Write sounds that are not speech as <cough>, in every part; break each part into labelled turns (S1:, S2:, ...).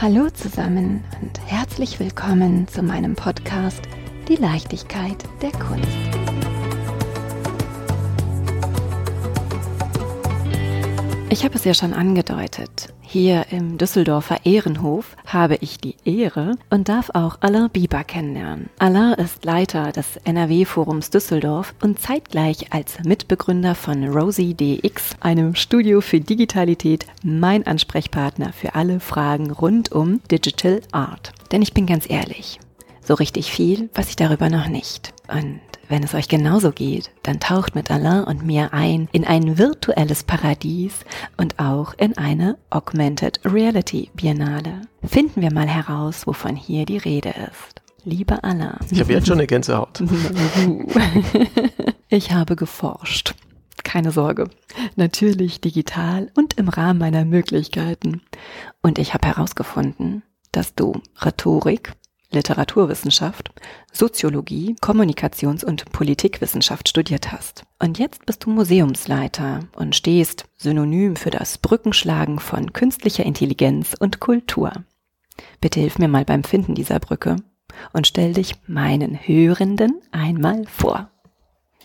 S1: Hallo zusammen und herzlich willkommen zu meinem Podcast Die Leichtigkeit der Kunst. Ich habe es ja schon angedeutet. Hier im Düsseldorfer Ehrenhof habe ich die Ehre und darf auch Alain Bieber kennenlernen. Alain ist Leiter des NRW-Forums Düsseldorf und zeitgleich als Mitbegründer von Rosie DX, einem Studio für Digitalität, mein Ansprechpartner für alle Fragen rund um Digital Art. Denn ich bin ganz ehrlich, so richtig viel weiß ich darüber noch nicht. Und wenn es euch genauso geht, dann taucht mit Alain und mir ein in ein virtuelles Paradies und auch in eine Augmented Reality Biennale. Finden wir mal heraus, wovon hier die Rede ist. Liebe Alain.
S2: Ich habe jetzt schon eine Gänsehaut. <laughs>
S1: ich habe geforscht. Keine Sorge. Natürlich digital und im Rahmen meiner Möglichkeiten. Und ich habe herausgefunden, dass du Rhetorik, Literaturwissenschaft, Soziologie, Kommunikations- und Politikwissenschaft studiert hast. Und jetzt bist du Museumsleiter und stehst synonym für das Brückenschlagen von künstlicher Intelligenz und Kultur. Bitte hilf mir mal beim Finden dieser Brücke und stell dich meinen Hörenden einmal vor.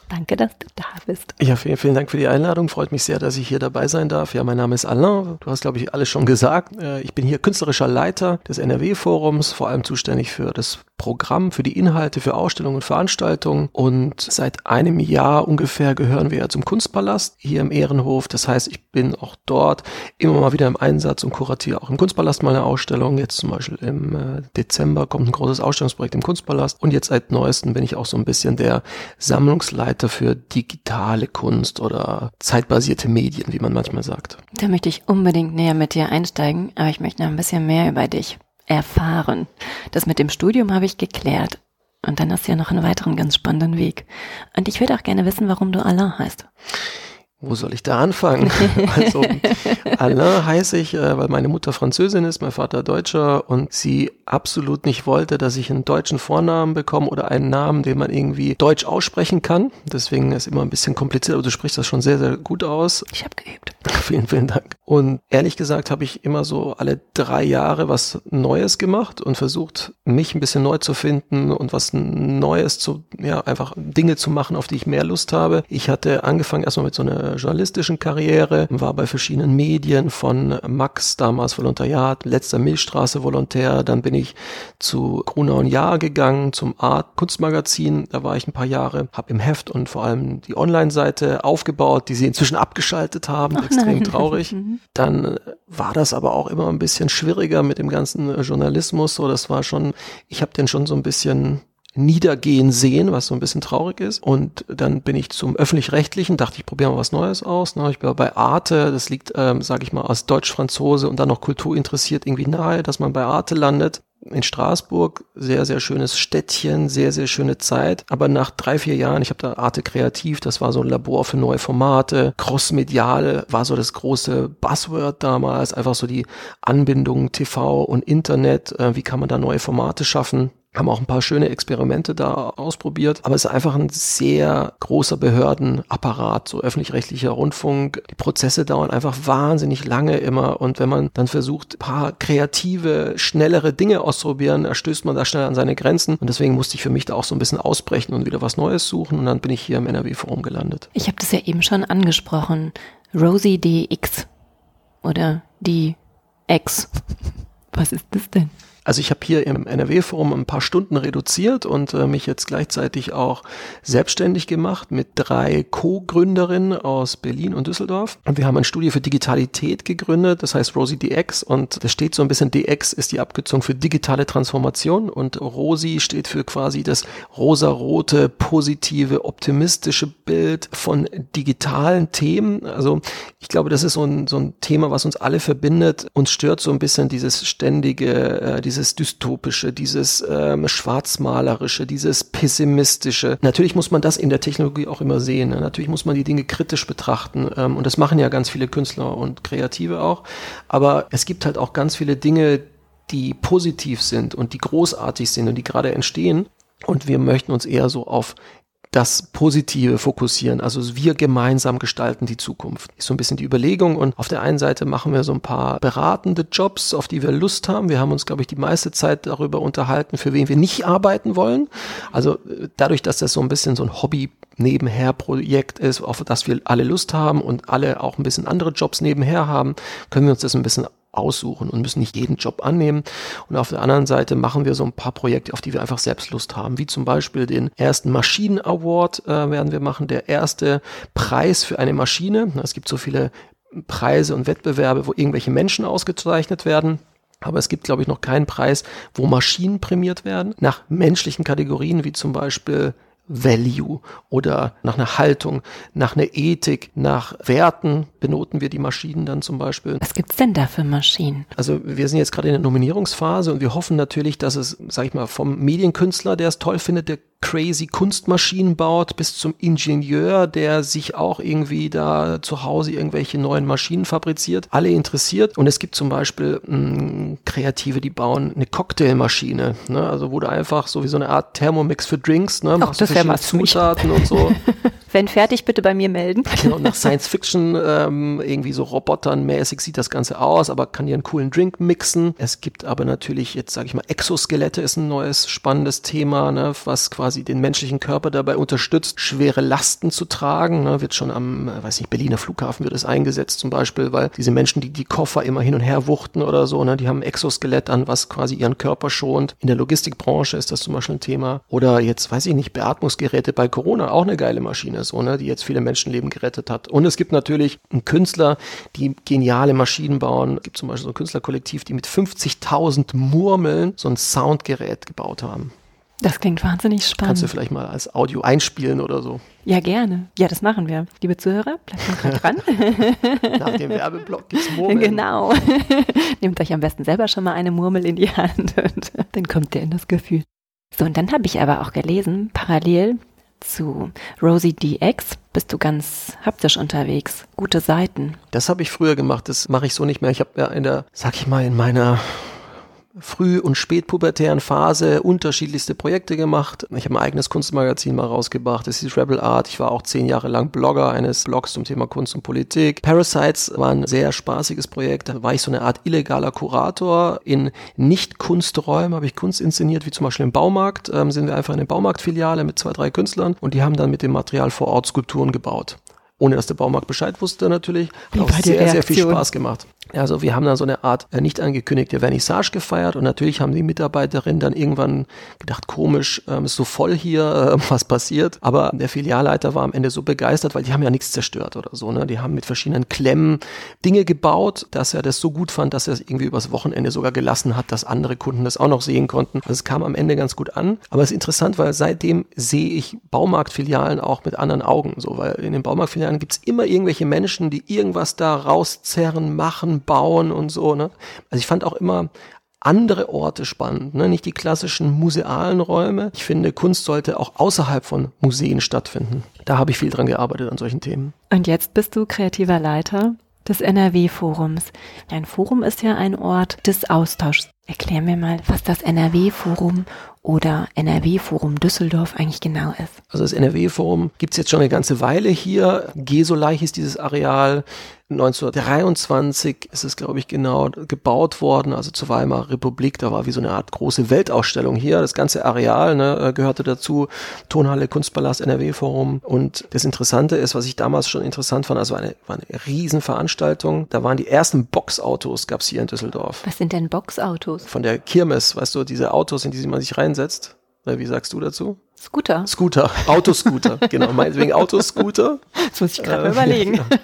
S1: Danke, dass du da bist.
S2: Ja, vielen, vielen Dank für die Einladung. Freut mich sehr, dass ich hier dabei sein darf. Ja, mein Name ist Alain. Du hast, glaube ich, alles schon gesagt. Äh, ich bin hier künstlerischer Leiter des NRW-Forums, vor allem zuständig für das Programm, für die Inhalte, für Ausstellungen und Veranstaltungen. Und seit einem Jahr ungefähr gehören wir ja zum Kunstpalast hier im Ehrenhof. Das heißt, ich bin auch dort immer mal wieder im Einsatz und kuratiere auch im Kunstpalast mal eine Ausstellung. Jetzt zum Beispiel im äh, Dezember kommt ein großes Ausstellungsprojekt im Kunstpalast. Und jetzt seit neuestem bin ich auch so ein bisschen der Sammlungsleiter für digitale Kunst oder zeitbasierte Medien, wie man manchmal sagt.
S1: Da möchte ich unbedingt näher mit dir einsteigen, aber ich möchte noch ein bisschen mehr über dich erfahren. Das mit dem Studium habe ich geklärt. Und dann hast du ja noch einen weiteren ganz spannenden Weg. Und ich würde auch gerne wissen, warum du Alain heißt.
S2: Wo soll ich da anfangen? <laughs> also Alain heiße ich, äh, weil meine Mutter Französin ist, mein Vater Deutscher und sie absolut nicht wollte, dass ich einen deutschen Vornamen bekomme oder einen Namen, den man irgendwie deutsch aussprechen kann. Deswegen ist immer ein bisschen kompliziert, aber du sprichst das schon sehr, sehr gut aus.
S1: Ich habe geübt. <laughs>
S2: vielen, vielen Dank. Und ehrlich gesagt habe ich immer so alle drei Jahre was Neues gemacht und versucht, mich ein bisschen neu zu finden und was Neues zu, ja, einfach Dinge zu machen, auf die ich mehr Lust habe. Ich hatte angefangen erstmal mit so einer journalistischen Karriere, war bei verschiedenen Medien von Max, damals Volontariat, letzter Milchstraße Volontär, dann bin ich zu Gruner und Jahr gegangen, zum Art Kunstmagazin, da war ich ein paar Jahre, habe im Heft und vor allem die Online-Seite aufgebaut, die sie inzwischen abgeschaltet haben, Ach, extrem nein. traurig. <laughs> Mhm. Dann war das aber auch immer ein bisschen schwieriger mit dem ganzen Journalismus, so das war schon, ich habe den schon so ein bisschen niedergehen sehen, was so ein bisschen traurig ist. Und dann bin ich zum öffentlich-rechtlichen, dachte ich, probiere mal was Neues aus. Ne? Ich bin bei Arte, das liegt, ähm, sage ich mal, als Deutsch-Franzose und dann noch Kultur interessiert irgendwie nahe, dass man bei Arte landet in Straßburg, sehr, sehr schönes Städtchen, sehr, sehr schöne Zeit. Aber nach drei, vier Jahren, ich habe da Arte Kreativ, das war so ein Labor für neue Formate. Crossmedial war so das große Buzzword damals, einfach so die Anbindung TV und Internet. Äh, wie kann man da neue Formate schaffen? Haben auch ein paar schöne Experimente da ausprobiert, aber es ist einfach ein sehr großer Behördenapparat, so öffentlich-rechtlicher Rundfunk. Die Prozesse dauern einfach wahnsinnig lange immer und wenn man dann versucht, paar kreative, schnellere Dinge auszuprobieren, erstößt man da schnell an seine Grenzen und deswegen musste ich für mich da auch so ein bisschen ausbrechen und wieder was Neues suchen und dann bin ich hier im NRW-Forum gelandet.
S1: Ich habe das ja eben schon angesprochen. Rosie DX oder die X. Was ist das denn?
S2: Also ich habe hier im NRW-Forum ein paar Stunden reduziert und äh, mich jetzt gleichzeitig auch selbstständig gemacht mit drei Co-Gründerinnen aus Berlin und Düsseldorf. Und wir haben ein Studio für Digitalität gegründet, das heißt Rosie DX und das steht so ein bisschen, DX ist die Abkürzung für digitale Transformation und Rosie steht für quasi das rosarote, positive, optimistische Bild von digitalen Themen. Also ich glaube, das ist so ein, so ein Thema, was uns alle verbindet. Uns stört so ein bisschen dieses ständige, äh, dystopische, dieses ähm, schwarzmalerische, dieses pessimistische. Natürlich muss man das in der Technologie auch immer sehen. Ne? Natürlich muss man die Dinge kritisch betrachten ähm, und das machen ja ganz viele Künstler und Kreative auch. Aber es gibt halt auch ganz viele Dinge, die positiv sind und die großartig sind und die gerade entstehen. Und wir möchten uns eher so auf das Positive fokussieren. Also wir gemeinsam gestalten die Zukunft. Ist so ein bisschen die Überlegung. Und auf der einen Seite machen wir so ein paar beratende Jobs, auf die wir Lust haben. Wir haben uns, glaube ich, die meiste Zeit darüber unterhalten, für wen wir nicht arbeiten wollen. Also äh, dadurch, dass das so ein bisschen so ein Hobby nebenher Projekt ist, auf das wir alle Lust haben und alle auch ein bisschen andere Jobs nebenher haben, können wir uns das ein bisschen aussuchen und müssen nicht jeden Job annehmen. Und auf der anderen Seite machen wir so ein paar Projekte, auf die wir einfach selbst Lust haben, wie zum Beispiel den ersten Maschinen Award äh, werden wir machen, der erste Preis für eine Maschine. Es gibt so viele Preise und Wettbewerbe, wo irgendwelche Menschen ausgezeichnet werden. Aber es gibt, glaube ich, noch keinen Preis, wo Maschinen prämiert werden, nach menschlichen Kategorien, wie zum Beispiel Value oder nach einer Haltung, nach einer Ethik, nach Werten benoten wir die Maschinen dann zum Beispiel.
S1: Was gibt's denn da für Maschinen?
S2: Also wir sind jetzt gerade in der Nominierungsphase und wir hoffen natürlich, dass es, sag ich mal, vom Medienkünstler, der es toll findet, der crazy Kunstmaschinen baut, bis zum Ingenieur, der sich auch irgendwie da zu Hause irgendwelche neuen Maschinen fabriziert. Alle interessiert. Und es gibt zum Beispiel mh, hm, Kreative, die bauen eine Cocktailmaschine. Ne? Also wo du einfach so wie so eine Art Thermomix für Drinks, ne?
S1: Ach, das was
S2: Zutaten und so. <laughs>
S1: Wenn fertig, bitte bei mir melden.
S2: Genau, nach <laughs> Science Fiction ähm, irgendwie so Robotern mäßig sieht das Ganze aus, aber kann dir einen coolen Drink mixen. Es gibt aber natürlich jetzt, sage ich mal, Exoskelette ist ein neues spannendes Thema, ne, was quasi den menschlichen Körper dabei unterstützt, schwere Lasten zu tragen. Ne, wird schon am, äh, weiß nicht, Berliner Flughafen wird es eingesetzt zum Beispiel, weil diese Menschen, die die Koffer immer hin und her wuchten oder so, ne, die haben ein Exoskelett an, was quasi ihren Körper schont. In der Logistikbranche ist das zum Beispiel ein Thema. Oder jetzt, weiß ich nicht, Beatmungsgeräte bei Corona, auch eine geile Maschine so, ne, die jetzt viele Menschenleben gerettet hat. Und es gibt natürlich einen Künstler, die geniale Maschinen bauen. Es gibt zum Beispiel so ein Künstlerkollektiv, die mit 50.000 Murmeln so ein Soundgerät gebaut haben.
S1: Das klingt wahnsinnig spannend.
S2: Kannst du vielleicht mal als Audio einspielen oder so?
S1: Ja, gerne. Ja, das machen wir. Liebe Zuhörer, bleibt dran. <laughs>
S2: Nach dem Werbeblock gibt's Murmeln.
S1: Genau. <laughs> Nehmt euch am besten selber schon mal eine Murmel in die Hand und dann kommt ihr in das Gefühl. So, und dann habe ich aber auch gelesen, parallel, zu Rosie DX bist du ganz haptisch unterwegs. Gute Seiten.
S2: Das habe ich früher gemacht, das mache ich so nicht mehr. Ich habe ja in der, sag ich mal, in meiner früh- und spätpubertären Phase unterschiedlichste Projekte gemacht. Ich habe ein eigenes Kunstmagazin mal rausgebracht. Das ist Rebel Art. Ich war auch zehn Jahre lang Blogger eines Blogs zum Thema Kunst und Politik. Parasites war ein sehr spaßiges Projekt. Da war ich so eine Art illegaler Kurator. In Nicht-Kunsträumen habe ich Kunst inszeniert, wie zum Beispiel im Baumarkt. Ähm, sind wir einfach in eine Baumarktfiliale mit zwei, drei Künstlern und die haben dann mit dem Material vor Ort Skulpturen gebaut ohne dass der Baumarkt Bescheid wusste natürlich. Hat auch sehr, sehr viel Spaß gemacht. Also wir haben dann so eine Art äh, nicht angekündigte Vernissage gefeiert und natürlich haben die Mitarbeiterinnen dann irgendwann gedacht, komisch, ähm, ist so voll hier, <laughs> äh, was passiert. Aber der Filialleiter war am Ende so begeistert, weil die haben ja nichts zerstört oder so. Ne? Die haben mit verschiedenen Klemmen Dinge gebaut, dass er das so gut fand, dass er es irgendwie übers Wochenende sogar gelassen hat, dass andere Kunden das auch noch sehen konnten. Also es kam am Ende ganz gut an. Aber es ist interessant, weil seitdem sehe ich Baumarktfilialen auch mit anderen Augen. So, weil in den Baumarktfilialen gibt es immer irgendwelche Menschen, die irgendwas da rauszerren, machen, bauen und so. Ne? Also ich fand auch immer andere Orte spannend, ne? nicht die klassischen musealen Räume. Ich finde, Kunst sollte auch außerhalb von Museen stattfinden. Da habe ich viel dran gearbeitet an solchen Themen.
S1: Und jetzt bist du kreativer Leiter des NRW-Forums. Ein Forum ist ja ein Ort des Austauschs. Erklär mir mal, was das NRW-Forum oder NRW-Forum Düsseldorf eigentlich genau ist.
S2: Also das NRW-Forum gibt es jetzt schon eine ganze Weile hier. Gesoleich ist dieses Areal. 1923 ist es, glaube ich, genau gebaut worden, also zur Weimarer Republik. Da war wie so eine Art große Weltausstellung hier. Das ganze Areal ne, äh, gehörte dazu. Tonhalle, Kunstpalast, NRW-Forum. Und das Interessante ist, was ich damals schon interessant fand, also eine, war eine Riesenveranstaltung. Da waren die ersten Boxautos, gab es hier in Düsseldorf.
S1: Was sind denn Boxautos?
S2: Von der Kirmes, weißt du, diese Autos, in die man sich reinsetzt. Wie sagst du dazu?
S1: Scooter.
S2: Scooter, Autoscooter, <laughs> genau, meinetwegen Autoscooter.
S1: Das muss ich gerade äh, überlegen. Ja. <laughs>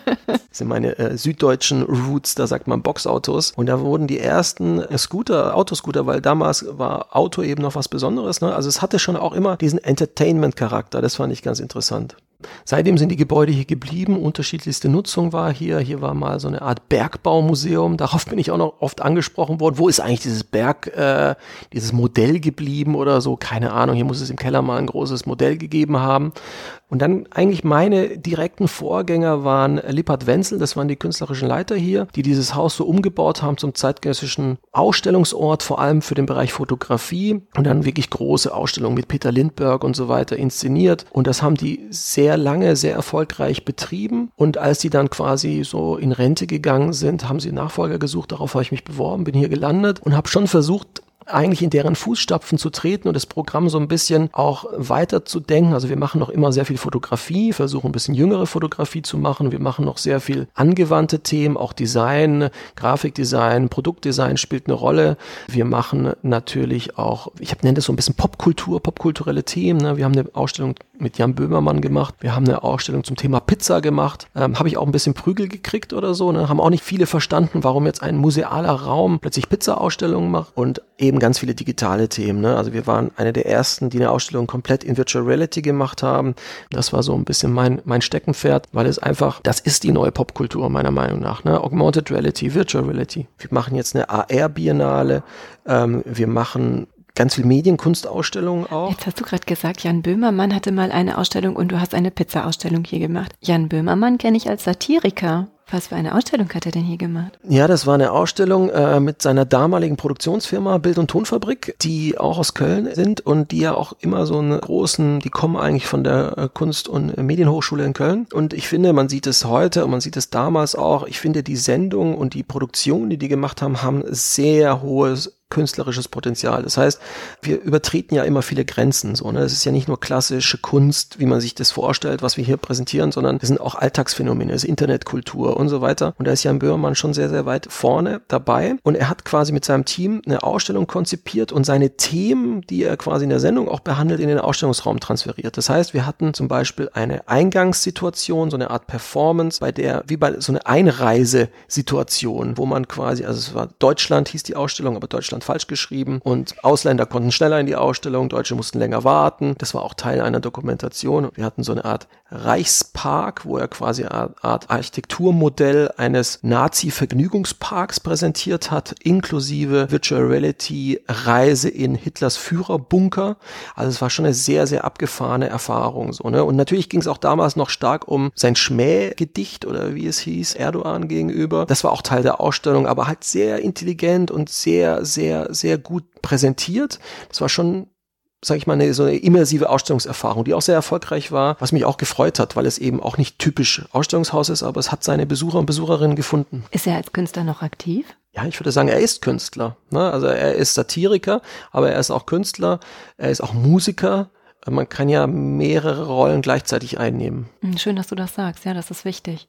S2: Das sind meine äh, süddeutschen Roots, da sagt man Boxautos. Und da wurden die ersten äh, Scooter, Autoscooter, weil damals war Auto eben noch was Besonderes. Ne? Also es hatte schon auch immer diesen Entertainment-Charakter, das fand ich ganz interessant. Seitdem sind die Gebäude hier geblieben, unterschiedlichste Nutzung war hier. Hier war mal so eine Art Bergbaumuseum. Darauf bin ich auch noch oft angesprochen worden. Wo ist eigentlich dieses Berg, äh, dieses Modell geblieben oder so? Keine Ahnung. Hier muss es im Keller mal ein großes Modell gegeben haben. Und dann eigentlich meine direkten Vorgänger waren Lippert Wenzel, das waren die künstlerischen Leiter hier, die dieses Haus so umgebaut haben zum zeitgenössischen Ausstellungsort, vor allem für den Bereich Fotografie und dann wirklich große Ausstellungen mit Peter Lindbergh und so weiter inszeniert. Und das haben die sehr lange, sehr erfolgreich betrieben. Und als die dann quasi so in Rente gegangen sind, haben sie Nachfolger gesucht. Darauf habe ich mich beworben, bin hier gelandet und habe schon versucht, eigentlich in deren Fußstapfen zu treten und das Programm so ein bisschen auch weiter zu denken. Also wir machen noch immer sehr viel Fotografie, versuchen ein bisschen jüngere Fotografie zu machen. Wir machen noch sehr viel angewandte Themen, auch Design, Grafikdesign, Produktdesign spielt eine Rolle. Wir machen natürlich auch, ich nenne das so ein bisschen Popkultur, popkulturelle Themen. Ne? Wir haben eine Ausstellung mit Jan Böhmermann gemacht. Wir haben eine Ausstellung zum Thema Pizza gemacht. Ähm, Habe ich auch ein bisschen Prügel gekriegt oder so. Ne? Haben auch nicht viele verstanden, warum jetzt ein musealer Raum plötzlich Pizza-Ausstellungen macht und eben ganz viele digitale Themen. Ne? Also wir waren eine der ersten, die eine Ausstellung komplett in Virtual Reality gemacht haben. Das war so ein bisschen mein, mein Steckenpferd, weil es einfach, das ist die neue Popkultur meiner Meinung nach. Ne? Augmented Reality, Virtual Reality. Wir machen jetzt eine AR-Biennale. Ähm, wir machen ganz viel Medienkunstausstellungen auch.
S1: Jetzt hast du gerade gesagt, Jan Böhmermann hatte mal eine Ausstellung und du hast eine Pizza-Ausstellung hier gemacht. Jan Böhmermann kenne ich als Satiriker. Was für eine Ausstellung hat er denn hier gemacht?
S2: Ja, das war eine Ausstellung äh, mit seiner damaligen Produktionsfirma Bild- und Tonfabrik, die auch aus Köln sind und die ja auch immer so einen großen, die kommen eigentlich von der äh, Kunst- und Medienhochschule in Köln. Und ich finde, man sieht es heute und man sieht es damals auch, ich finde die Sendung und die Produktion, die die gemacht haben, haben sehr hohes künstlerisches Potenzial. Das heißt, wir übertreten ja immer viele Grenzen. So, ne? Es ist ja nicht nur klassische Kunst, wie man sich das vorstellt, was wir hier präsentieren, sondern es sind auch Alltagsphänomene, es ist Internetkultur und so weiter. Und da ist Jan Böhmermann schon sehr, sehr weit vorne dabei. Und er hat quasi mit seinem Team eine Ausstellung konzipiert und seine Themen, die er quasi in der Sendung auch behandelt, in den Ausstellungsraum transferiert. Das heißt, wir hatten zum Beispiel eine Eingangssituation, so eine Art Performance, bei der, wie bei so eine Einreisesituation, wo man quasi, also es war Deutschland, hieß die Ausstellung, aber Deutschland Deutschland falsch geschrieben und Ausländer konnten schneller in die Ausstellung, Deutsche mussten länger warten. Das war auch Teil einer Dokumentation. Wir hatten so eine Art Reichspark, wo er quasi eine Art Architekturmodell eines Nazi-Vergnügungsparks präsentiert hat, inklusive Virtual Reality Reise in Hitlers Führerbunker. Also es war schon eine sehr, sehr abgefahrene Erfahrung. So, ne? Und natürlich ging es auch damals noch stark um sein Schmähgedicht oder wie es hieß, Erdogan gegenüber. Das war auch Teil der Ausstellung, aber halt sehr intelligent und sehr, sehr, sehr gut präsentiert. Das war schon sag ich mal, eine, so eine immersive Ausstellungserfahrung, die auch sehr erfolgreich war, was mich auch gefreut hat, weil es eben auch nicht typisch Ausstellungshaus ist, aber es hat seine Besucher und Besucherinnen gefunden.
S1: Ist er als Künstler noch aktiv?
S2: Ja, ich würde sagen, er ist Künstler. Ne? Also er ist Satiriker, aber er ist auch Künstler, er ist auch Musiker. Man kann ja mehrere Rollen gleichzeitig einnehmen.
S1: Hm, schön, dass du das sagst. Ja, das ist wichtig.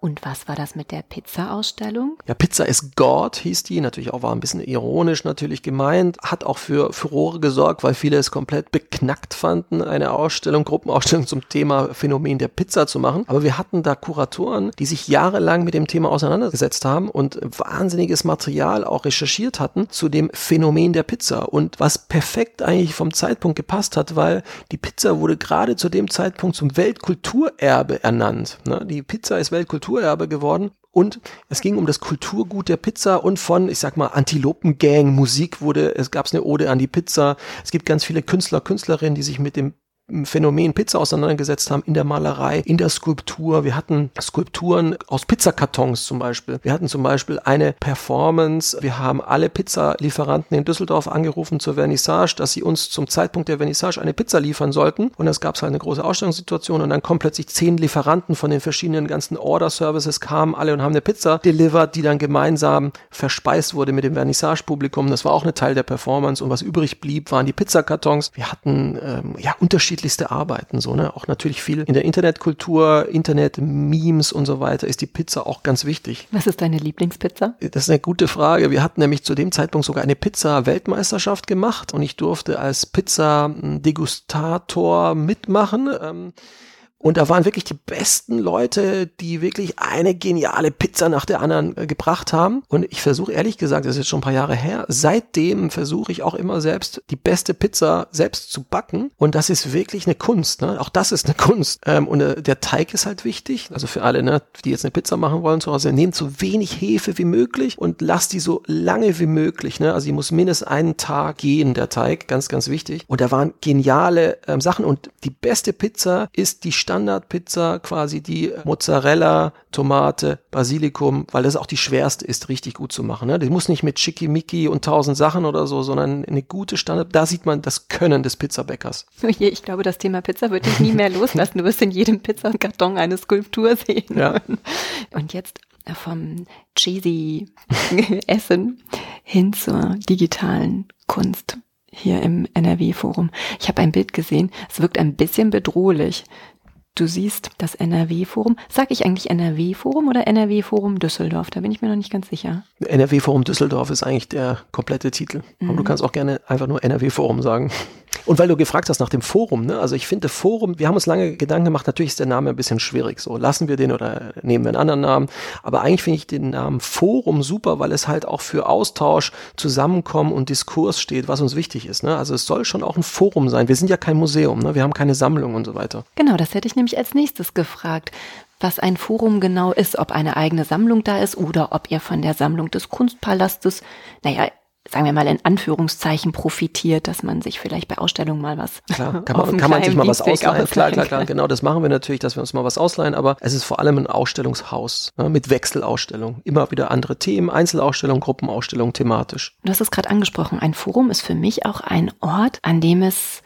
S1: Und was war das mit der Pizza-Ausstellung?
S2: Ja, Pizza is God hieß die, natürlich auch war ein bisschen ironisch natürlich gemeint, hat auch für Furore gesorgt, weil viele es komplett beknackt fanden, eine Ausstellung, Gruppenausstellung zum Thema Phänomen der Pizza zu machen. Aber wir hatten da Kuratoren, die sich jahrelang mit dem Thema auseinandergesetzt haben und wahnsinniges Material auch recherchiert hatten zu dem Phänomen der Pizza und was perfekt eigentlich vom Zeitpunkt gepasst hat, weil die Pizza wurde gerade zu dem Zeitpunkt zum Weltkulturerbe ernannt. Ne? Die Pizza ist Weltkulturerbe Kulturerbe geworden. Und es ging um das Kulturgut der Pizza und von, ich sag mal, Antilopengang Musik wurde, es gab eine Ode an die Pizza. Es gibt ganz viele Künstler, Künstlerinnen, die sich mit dem Phänomen Pizza auseinandergesetzt haben, in der Malerei, in der Skulptur. Wir hatten Skulpturen aus Pizzakartons zum Beispiel. Wir hatten zum Beispiel eine Performance. Wir haben alle Pizzalieferanten in Düsseldorf angerufen zur Vernissage, dass sie uns zum Zeitpunkt der Vernissage eine Pizza liefern sollten. Und es gab halt eine große Ausstellungssituation und dann kommen plötzlich zehn Lieferanten von den verschiedenen ganzen Order-Services kamen alle und haben eine Pizza delivered, die dann gemeinsam verspeist wurde mit dem Vernissage-Publikum. Das war auch eine Teil der Performance und was übrig blieb, waren die Pizzakartons. Wir hatten ähm, ja unterschiedliche unterschiedlichste Arbeiten, so, ne? Auch natürlich viel in der Internetkultur, Internet-Memes und so weiter ist die Pizza auch ganz wichtig.
S1: Was ist deine Lieblingspizza?
S2: Das ist eine gute Frage. Wir hatten nämlich zu dem Zeitpunkt sogar eine Pizza-Weltmeisterschaft gemacht und ich durfte als Pizza-Degustator mitmachen. Ähm, Und da waren wirklich die besten Leute, die wirklich eine geniale Pizza nach der anderen äh, gebracht haben. Und ich versuche ehrlich gesagt, das ist jetzt schon ein paar Jahre her, seitdem versuche ich auch immer selbst die beste Pizza selbst zu backen. Und das ist wirklich eine Kunst. Ne? Auch das ist eine Kunst. Ähm, und äh, der Teig ist halt wichtig. Also für alle, ne, die jetzt eine Pizza machen wollen zu Hause, nehmt so wenig Hefe wie möglich und lasst die so lange wie möglich. Ne? Also die muss mindestens einen Tag gehen, der Teig. Ganz, ganz wichtig. Und da waren geniale ähm, Sachen. Und die beste Pizza ist die Standardpizza, quasi die Mozzarella, Tomate, Basilikum, weil das auch die schwerste ist, richtig gut zu machen. Ne? Die muss nicht mit Schickimicki und tausend Sachen oder so, sondern eine gute Standard. Da sieht man das Können des Pizzabäckers. <laughs>
S1: Ich glaube, das Thema Pizza wird dich nie mehr <laughs> loslassen. Du wirst in jedem Pizzakarton eine Skulptur sehen. Ja. <laughs> Und jetzt vom cheesy Essen hin zur digitalen Kunst hier im NRW-Forum. Ich habe ein Bild gesehen, es wirkt ein bisschen bedrohlich. Du siehst das NRW-Forum. Sag ich eigentlich NRW-Forum oder NRW-Forum Düsseldorf? Da bin ich mir noch nicht ganz sicher.
S2: NRW-Forum Düsseldorf ist eigentlich der komplette Titel. Mhm. Aber du kannst auch gerne einfach nur NRW-Forum sagen. Und weil du gefragt hast nach dem Forum, ne? also ich finde Forum, wir haben uns lange Gedanken gemacht, natürlich ist der Name ein bisschen schwierig, so lassen wir den oder nehmen wir einen anderen Namen, aber eigentlich finde ich den Namen Forum super, weil es halt auch für Austausch, Zusammenkommen und Diskurs steht, was uns wichtig ist. Ne? Also es soll schon auch ein Forum sein. Wir sind ja kein Museum, ne? wir haben keine Sammlung und so weiter.
S1: Genau, das hätte ich nämlich als nächstes gefragt was ein Forum genau ist, ob eine eigene Sammlung da ist oder ob ihr von der Sammlung des Kunstpalastes, naja, sagen wir mal in Anführungszeichen profitiert, dass man sich vielleicht bei Ausstellungen mal was
S2: klar, <laughs> kann man, kann man sich mal was ausleihen. Klar, klar, klar, genau, das machen wir natürlich, dass wir uns mal was ausleihen, aber es ist vor allem ein Ausstellungshaus ne, mit Wechselausstellungen. Immer wieder andere Themen, Einzelausstellungen, Gruppenausstellungen, thematisch.
S1: Du hast es gerade angesprochen, ein Forum ist für mich auch ein Ort, an dem es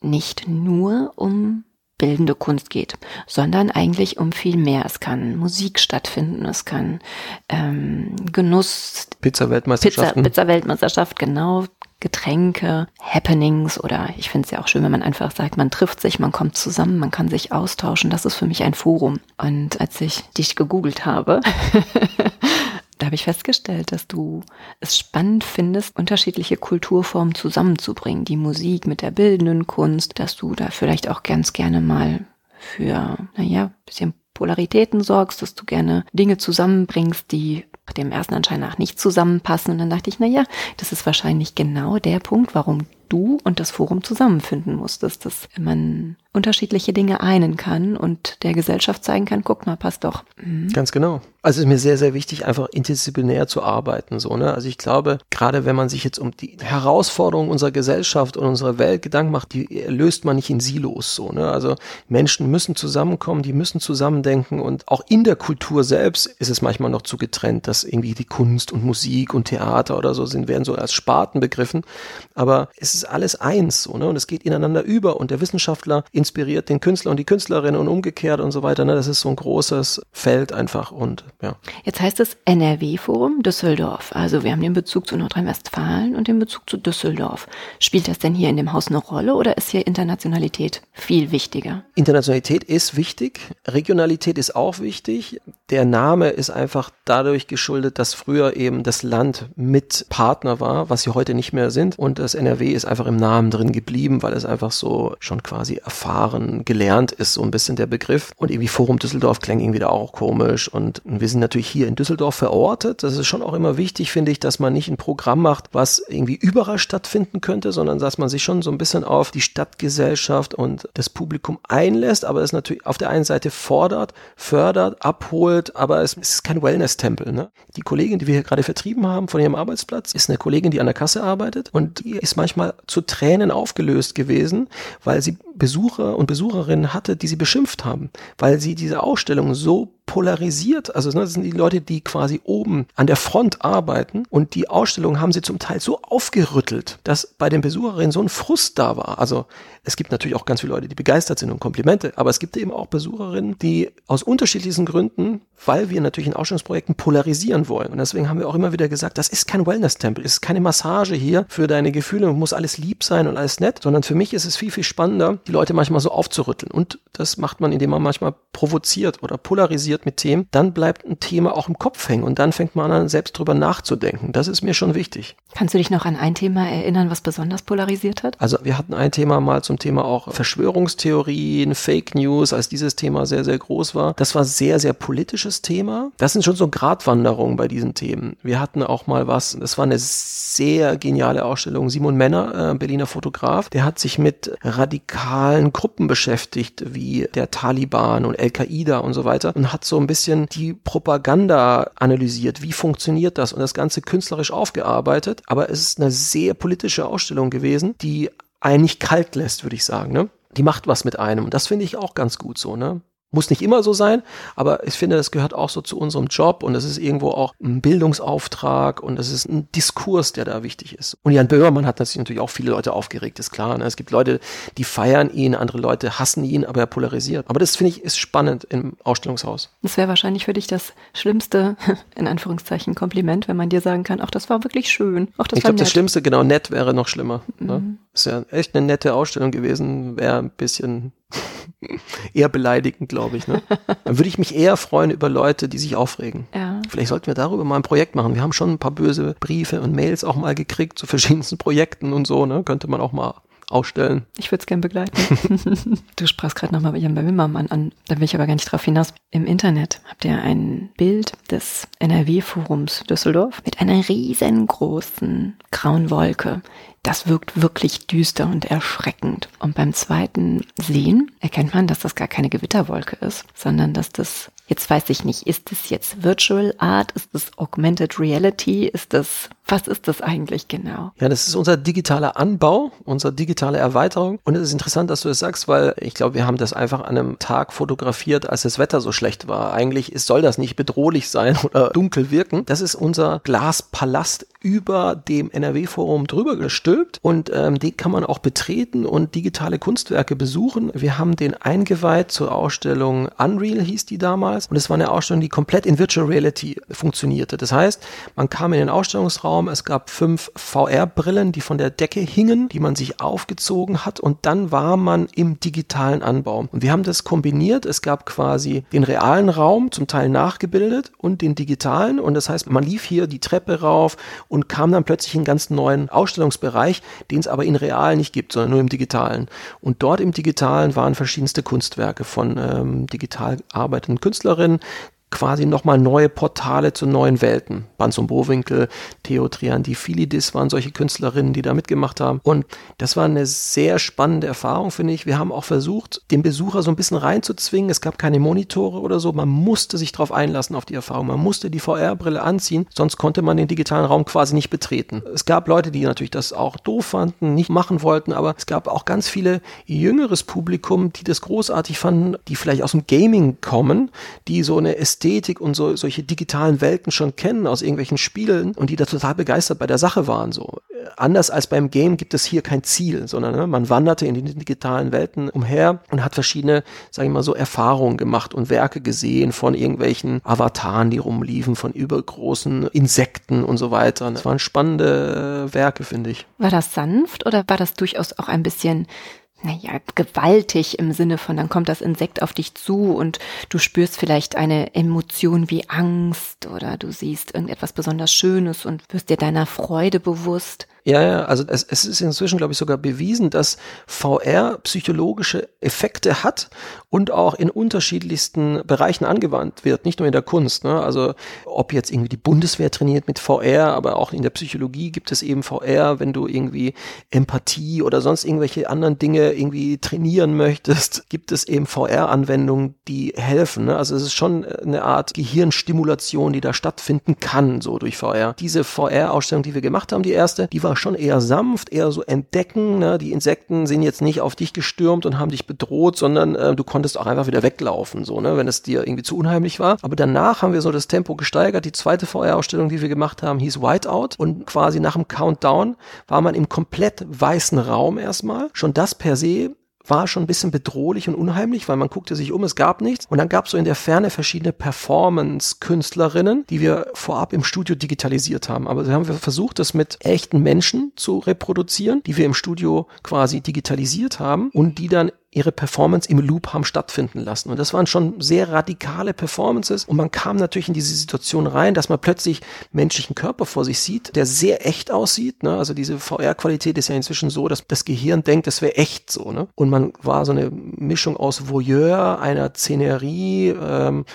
S1: nicht nur um bildende Kunst geht, sondern eigentlich um viel mehr. Es kann Musik stattfinden, es kann ähm, Genuss,
S2: Pizza-Weltmeisterschaften,
S1: Pizza, Pizza-Weltmeisterschaft, genau, Getränke, Happenings oder ich finde es ja auch schön, wenn man einfach sagt, man trifft sich, man kommt zusammen, man kann sich austauschen. Das ist für mich ein Forum. Und als ich dich gegoogelt habe, <laughs> da habe ich festgestellt, dass du es spannend findest, unterschiedliche Kulturformen zusammenzubringen. Die Musik mit der bildenden Kunst, dass du da vielleicht auch ganz gerne mal für, naja, bisschen Polaritäten sorgst, dass du gerne Dinge zusammenbringst, die dem ersten Anschein nach nicht zusammenpassen. Und dann dachte ich, na ja, das ist wahrscheinlich genau der Punkt, warum du und das Forum zusammenfinden musstest, dass man unterschiedliche Dinge einen kann und der Gesellschaft zeigen kann, guck mal, passt doch.
S2: Mhm. Ganz genau. Also es ist mir sehr, sehr wichtig, einfach interdisziplinär zu arbeiten. So, ne? Also ich glaube, gerade wenn man sich jetzt um die Herausforderungen unserer Gesellschaft und unserer Welt Gedanken macht, die löst man nicht in Silos. So, ne? Also Menschen müssen zusammenkommen, die müssen zusammendenken und auch in der Kultur selbst ist es manchmal noch zu getrennt, dass irgendwie die Kunst und Musik und Theater oder so sind, werden so als Sparten begriffen. Aber es ist alles eins so, ne? und es geht ineinander über und der Wissenschaftler inspiriert den Künstler und die Künstlerin und umgekehrt und so weiter. Ne? Das ist so ein großes Feld einfach und ja.
S1: Jetzt heißt es NRW-Forum Düsseldorf. Also wir haben den Bezug zu Nordrhein-Westfalen und den Bezug zu Düsseldorf. Spielt das denn hier in dem Haus eine Rolle oder ist hier Internationalität viel wichtiger?
S2: Internationalität ist wichtig, Regionalität ist auch wichtig. Der Name ist einfach dadurch geschuldet, dass früher eben das Land mit Partner war, was sie heute nicht mehr sind. Und das NRW ist einfach im Namen drin geblieben, weil es einfach so schon quasi erfahren, gelernt ist, so ein bisschen der Begriff. Und irgendwie Forum Düsseldorf klingt irgendwie da auch komisch. Und wir sind natürlich hier in Düsseldorf verortet. Das ist schon auch immer wichtig, finde ich, dass man nicht ein Programm macht, was irgendwie überall stattfinden könnte, sondern dass man sich schon so ein bisschen auf die Stadtgesellschaft und das Publikum einlässt, aber es natürlich auf der einen Seite fordert, fördert, abholt, aber es ist kein Wellness-Tempel. Ne? Die Kollegin, die wir hier gerade vertrieben haben von ihrem Arbeitsplatz, ist eine Kollegin, die an der Kasse arbeitet und die ist manchmal zu Tränen aufgelöst gewesen, weil sie Besucher und Besucherinnen hatte, die sie beschimpft haben, weil sie diese Ausstellung so polarisiert. Also ne, das sind die Leute, die quasi oben an der Front arbeiten und die Ausstellung haben sie zum Teil so aufgerüttelt, dass bei den Besucherinnen so ein Frust da war. Also es gibt natürlich auch ganz viele Leute, die begeistert sind und Komplimente, aber es gibt eben auch Besucherinnen, die aus unterschiedlichsten Gründen, weil wir natürlich in Ausstellungsprojekten polarisieren wollen. Und deswegen haben wir auch immer wieder gesagt, das ist kein Wellness-Tempel, es ist keine Massage hier für deine Gefühle und muss alles lieb sein und alles nett, sondern für mich ist es viel, viel spannender, die Leute manchmal so aufzurütteln. Und das macht man, indem man manchmal provoziert oder polarisiert polarisiert mit Themen, dann bleibt ein Thema auch im Kopf hängen und dann fängt man an, selbst drüber nachzudenken. Das ist mir schon wichtig.
S1: Kannst du dich noch an ein Thema erinnern, was besonders polarisiert hat?
S2: Also wir hatten ein Thema mal zum Thema auch Verschwörungstheorien, Fake News, als dieses Thema sehr, sehr groß war. Das war sehr, sehr politisches Thema. Das sind schon so Gratwanderungen bei diesen Themen. Wir hatten auch mal was, das war eine sehr geniale Ausstellung. Simon Männer, äh, Berliner Fotograf, der hat sich mit radikalen Gruppen beschäftigt, wie der Taliban und Al-Qaida und so weiter und hat so ein bisschen die Propaganda analysiert. Wie funktioniert das? Und das Ganze künstlerisch aufgearbeitet aber es ist eine sehr politische Ausstellung gewesen, die einen nicht kalt lässt, würde ich sagen. Ne? Die macht was mit einem. Und das finde ich auch ganz gut so. Ne? Muss nicht immer so sein, aber ich finde, das gehört auch so zu unserem Job und es ist irgendwo auch ein Bildungsauftrag und es ist ein Diskurs, der da wichtig ist. Und Jan Böhmermann hat natürlich auch viele Leute aufgeregt, ist klar. Ne? Es gibt Leute, die feiern ihn, andere Leute hassen ihn, aber er polarisiert. Aber das finde ich ist spannend im Ausstellungshaus.
S1: Das wäre wahrscheinlich für dich das schlimmste, <laughs> in Anführungszeichen, Kompliment, wenn man dir sagen kann, ach, das war wirklich schön. Ach,
S2: das ich glaube, das Schlimmste, genau, nett wäre noch schlimmer. Ne? Mhm. Ne? Ist ja echt eine nette Ausstellung gewesen, wäre ein bisschen <laughs> eher beleidigend, glaube ich. Ne? Dann würde ich mich eher freuen über Leute, die sich aufregen. Ja. Vielleicht sollten wir darüber mal ein Projekt machen. Wir haben schon ein paar böse Briefe und Mails auch mal gekriegt zu verschiedensten Projekten und so. Ne? Könnte man auch mal ausstellen.
S1: Ich würde es gern begleiten. <laughs> du sprachst gerade nochmal bei Jan Wimmermann an. Da will ich aber gar nicht drauf hinaus. Im Internet habt ihr ein Bild des NRW-Forums Düsseldorf mit einer riesengroßen grauen Wolke, das wirkt wirklich düster und erschreckend. Und beim zweiten Sehen erkennt man, dass das gar keine Gewitterwolke ist, sondern dass das, jetzt weiß ich nicht, ist das jetzt Virtual Art, ist das Augmented Reality, ist das was ist das eigentlich genau?
S2: Ja, das ist unser digitaler Anbau, unsere digitale Erweiterung. Und es ist interessant, dass du es das sagst, weil ich glaube, wir haben das einfach an einem Tag fotografiert, als das Wetter so schlecht war. Eigentlich soll das nicht bedrohlich sein <laughs> oder dunkel wirken. Das ist unser Glaspalast über dem NRW-Forum drüber gestülpt und ähm, den kann man auch betreten und digitale Kunstwerke besuchen. Wir haben den eingeweiht zur Ausstellung Unreal, hieß die damals. Und es war eine Ausstellung, die komplett in Virtual Reality funktionierte. Das heißt, man kam in den Ausstellungsraum, Raum. Es gab fünf VR-Brillen, die von der Decke hingen, die man sich aufgezogen hat und dann war man im digitalen Anbau. Und wir haben das kombiniert. Es gab quasi den realen Raum, zum Teil nachgebildet und den digitalen. Und das heißt, man lief hier die Treppe rauf und kam dann plötzlich in einen ganz neuen Ausstellungsbereich, den es aber in real nicht gibt, sondern nur im digitalen. Und dort im digitalen waren verschiedenste Kunstwerke von ähm, digital arbeitenden Künstlerinnen, quasi nochmal neue Portale zu neuen Welten. Banz und Bowinkel, Theo Triandifilidis waren solche Künstlerinnen, die da mitgemacht haben. Und das war eine sehr spannende Erfahrung, finde ich. Wir haben auch versucht, den Besucher so ein bisschen reinzuzwingen. Es gab keine Monitore oder so. Man musste sich darauf einlassen, auf die Erfahrung. Man musste die VR-Brille anziehen, sonst konnte man den digitalen Raum quasi nicht betreten. Es gab Leute, die natürlich das auch doof fanden, nicht machen wollten, aber es gab auch ganz viele jüngeres Publikum, die das großartig fanden, die vielleicht aus dem Gaming kommen, die so eine Ästhetik und so, solche digitalen Welten schon kennen aus irgendwelchen Spielen und die da total begeistert bei der Sache waren. So anders als beim Game gibt es hier kein Ziel, sondern ne, man wanderte in den digitalen Welten umher und hat verschiedene, sage ich mal so, Erfahrungen gemacht und Werke gesehen von irgendwelchen Avataren, die rumliefen, von übergroßen Insekten und so weiter. Das waren spannende Werke, finde ich.
S1: War das sanft oder war das durchaus auch ein bisschen naja, gewaltig im Sinne von, dann kommt das Insekt auf dich zu und du spürst vielleicht eine Emotion wie Angst oder du siehst irgendetwas besonders Schönes und wirst dir deiner Freude bewusst.
S2: Ja, ja, also es, es ist inzwischen, glaube ich, sogar bewiesen, dass VR psychologische Effekte hat und auch in unterschiedlichsten Bereichen angewandt wird, nicht nur in der Kunst. Ne? Also ob jetzt irgendwie die Bundeswehr trainiert mit VR, aber auch in der Psychologie gibt es eben VR, wenn du irgendwie Empathie oder sonst irgendwelche anderen Dinge irgendwie trainieren möchtest, gibt es eben VR-Anwendungen, die helfen. Ne? Also es ist schon eine Art Gehirnstimulation, die da stattfinden kann, so durch VR. Diese VR-Ausstellung, die wir gemacht haben, die erste, die war schon eher sanft, eher so entdecken. Ne? Die Insekten sind jetzt nicht auf dich gestürmt und haben dich bedroht, sondern äh, du konntest auch einfach wieder weglaufen, so, ne? wenn es dir irgendwie zu unheimlich war. Aber danach haben wir so das Tempo gesteigert. Die zweite VR-Ausstellung, die wir gemacht haben, hieß Whiteout und quasi nach dem Countdown war man im komplett weißen Raum erstmal. Schon das per se war schon ein bisschen bedrohlich und unheimlich, weil man guckte sich um, es gab nichts. Und dann gab es so in der Ferne verschiedene Performance-Künstlerinnen, die wir vorab im Studio digitalisiert haben. Aber wir haben versucht, das mit echten Menschen zu reproduzieren, die wir im Studio quasi digitalisiert haben und die dann ihre Performance im Loop haben stattfinden lassen. Und das waren schon sehr radikale Performances. Und man kam natürlich in diese Situation rein, dass man plötzlich menschlichen Körper vor sich sieht, der sehr echt aussieht. Ne? Also diese VR-Qualität ist ja inzwischen so, dass das Gehirn denkt, das wäre echt so. Ne? Und man war so eine Mischung aus Voyeur, einer Szenerie, ähm,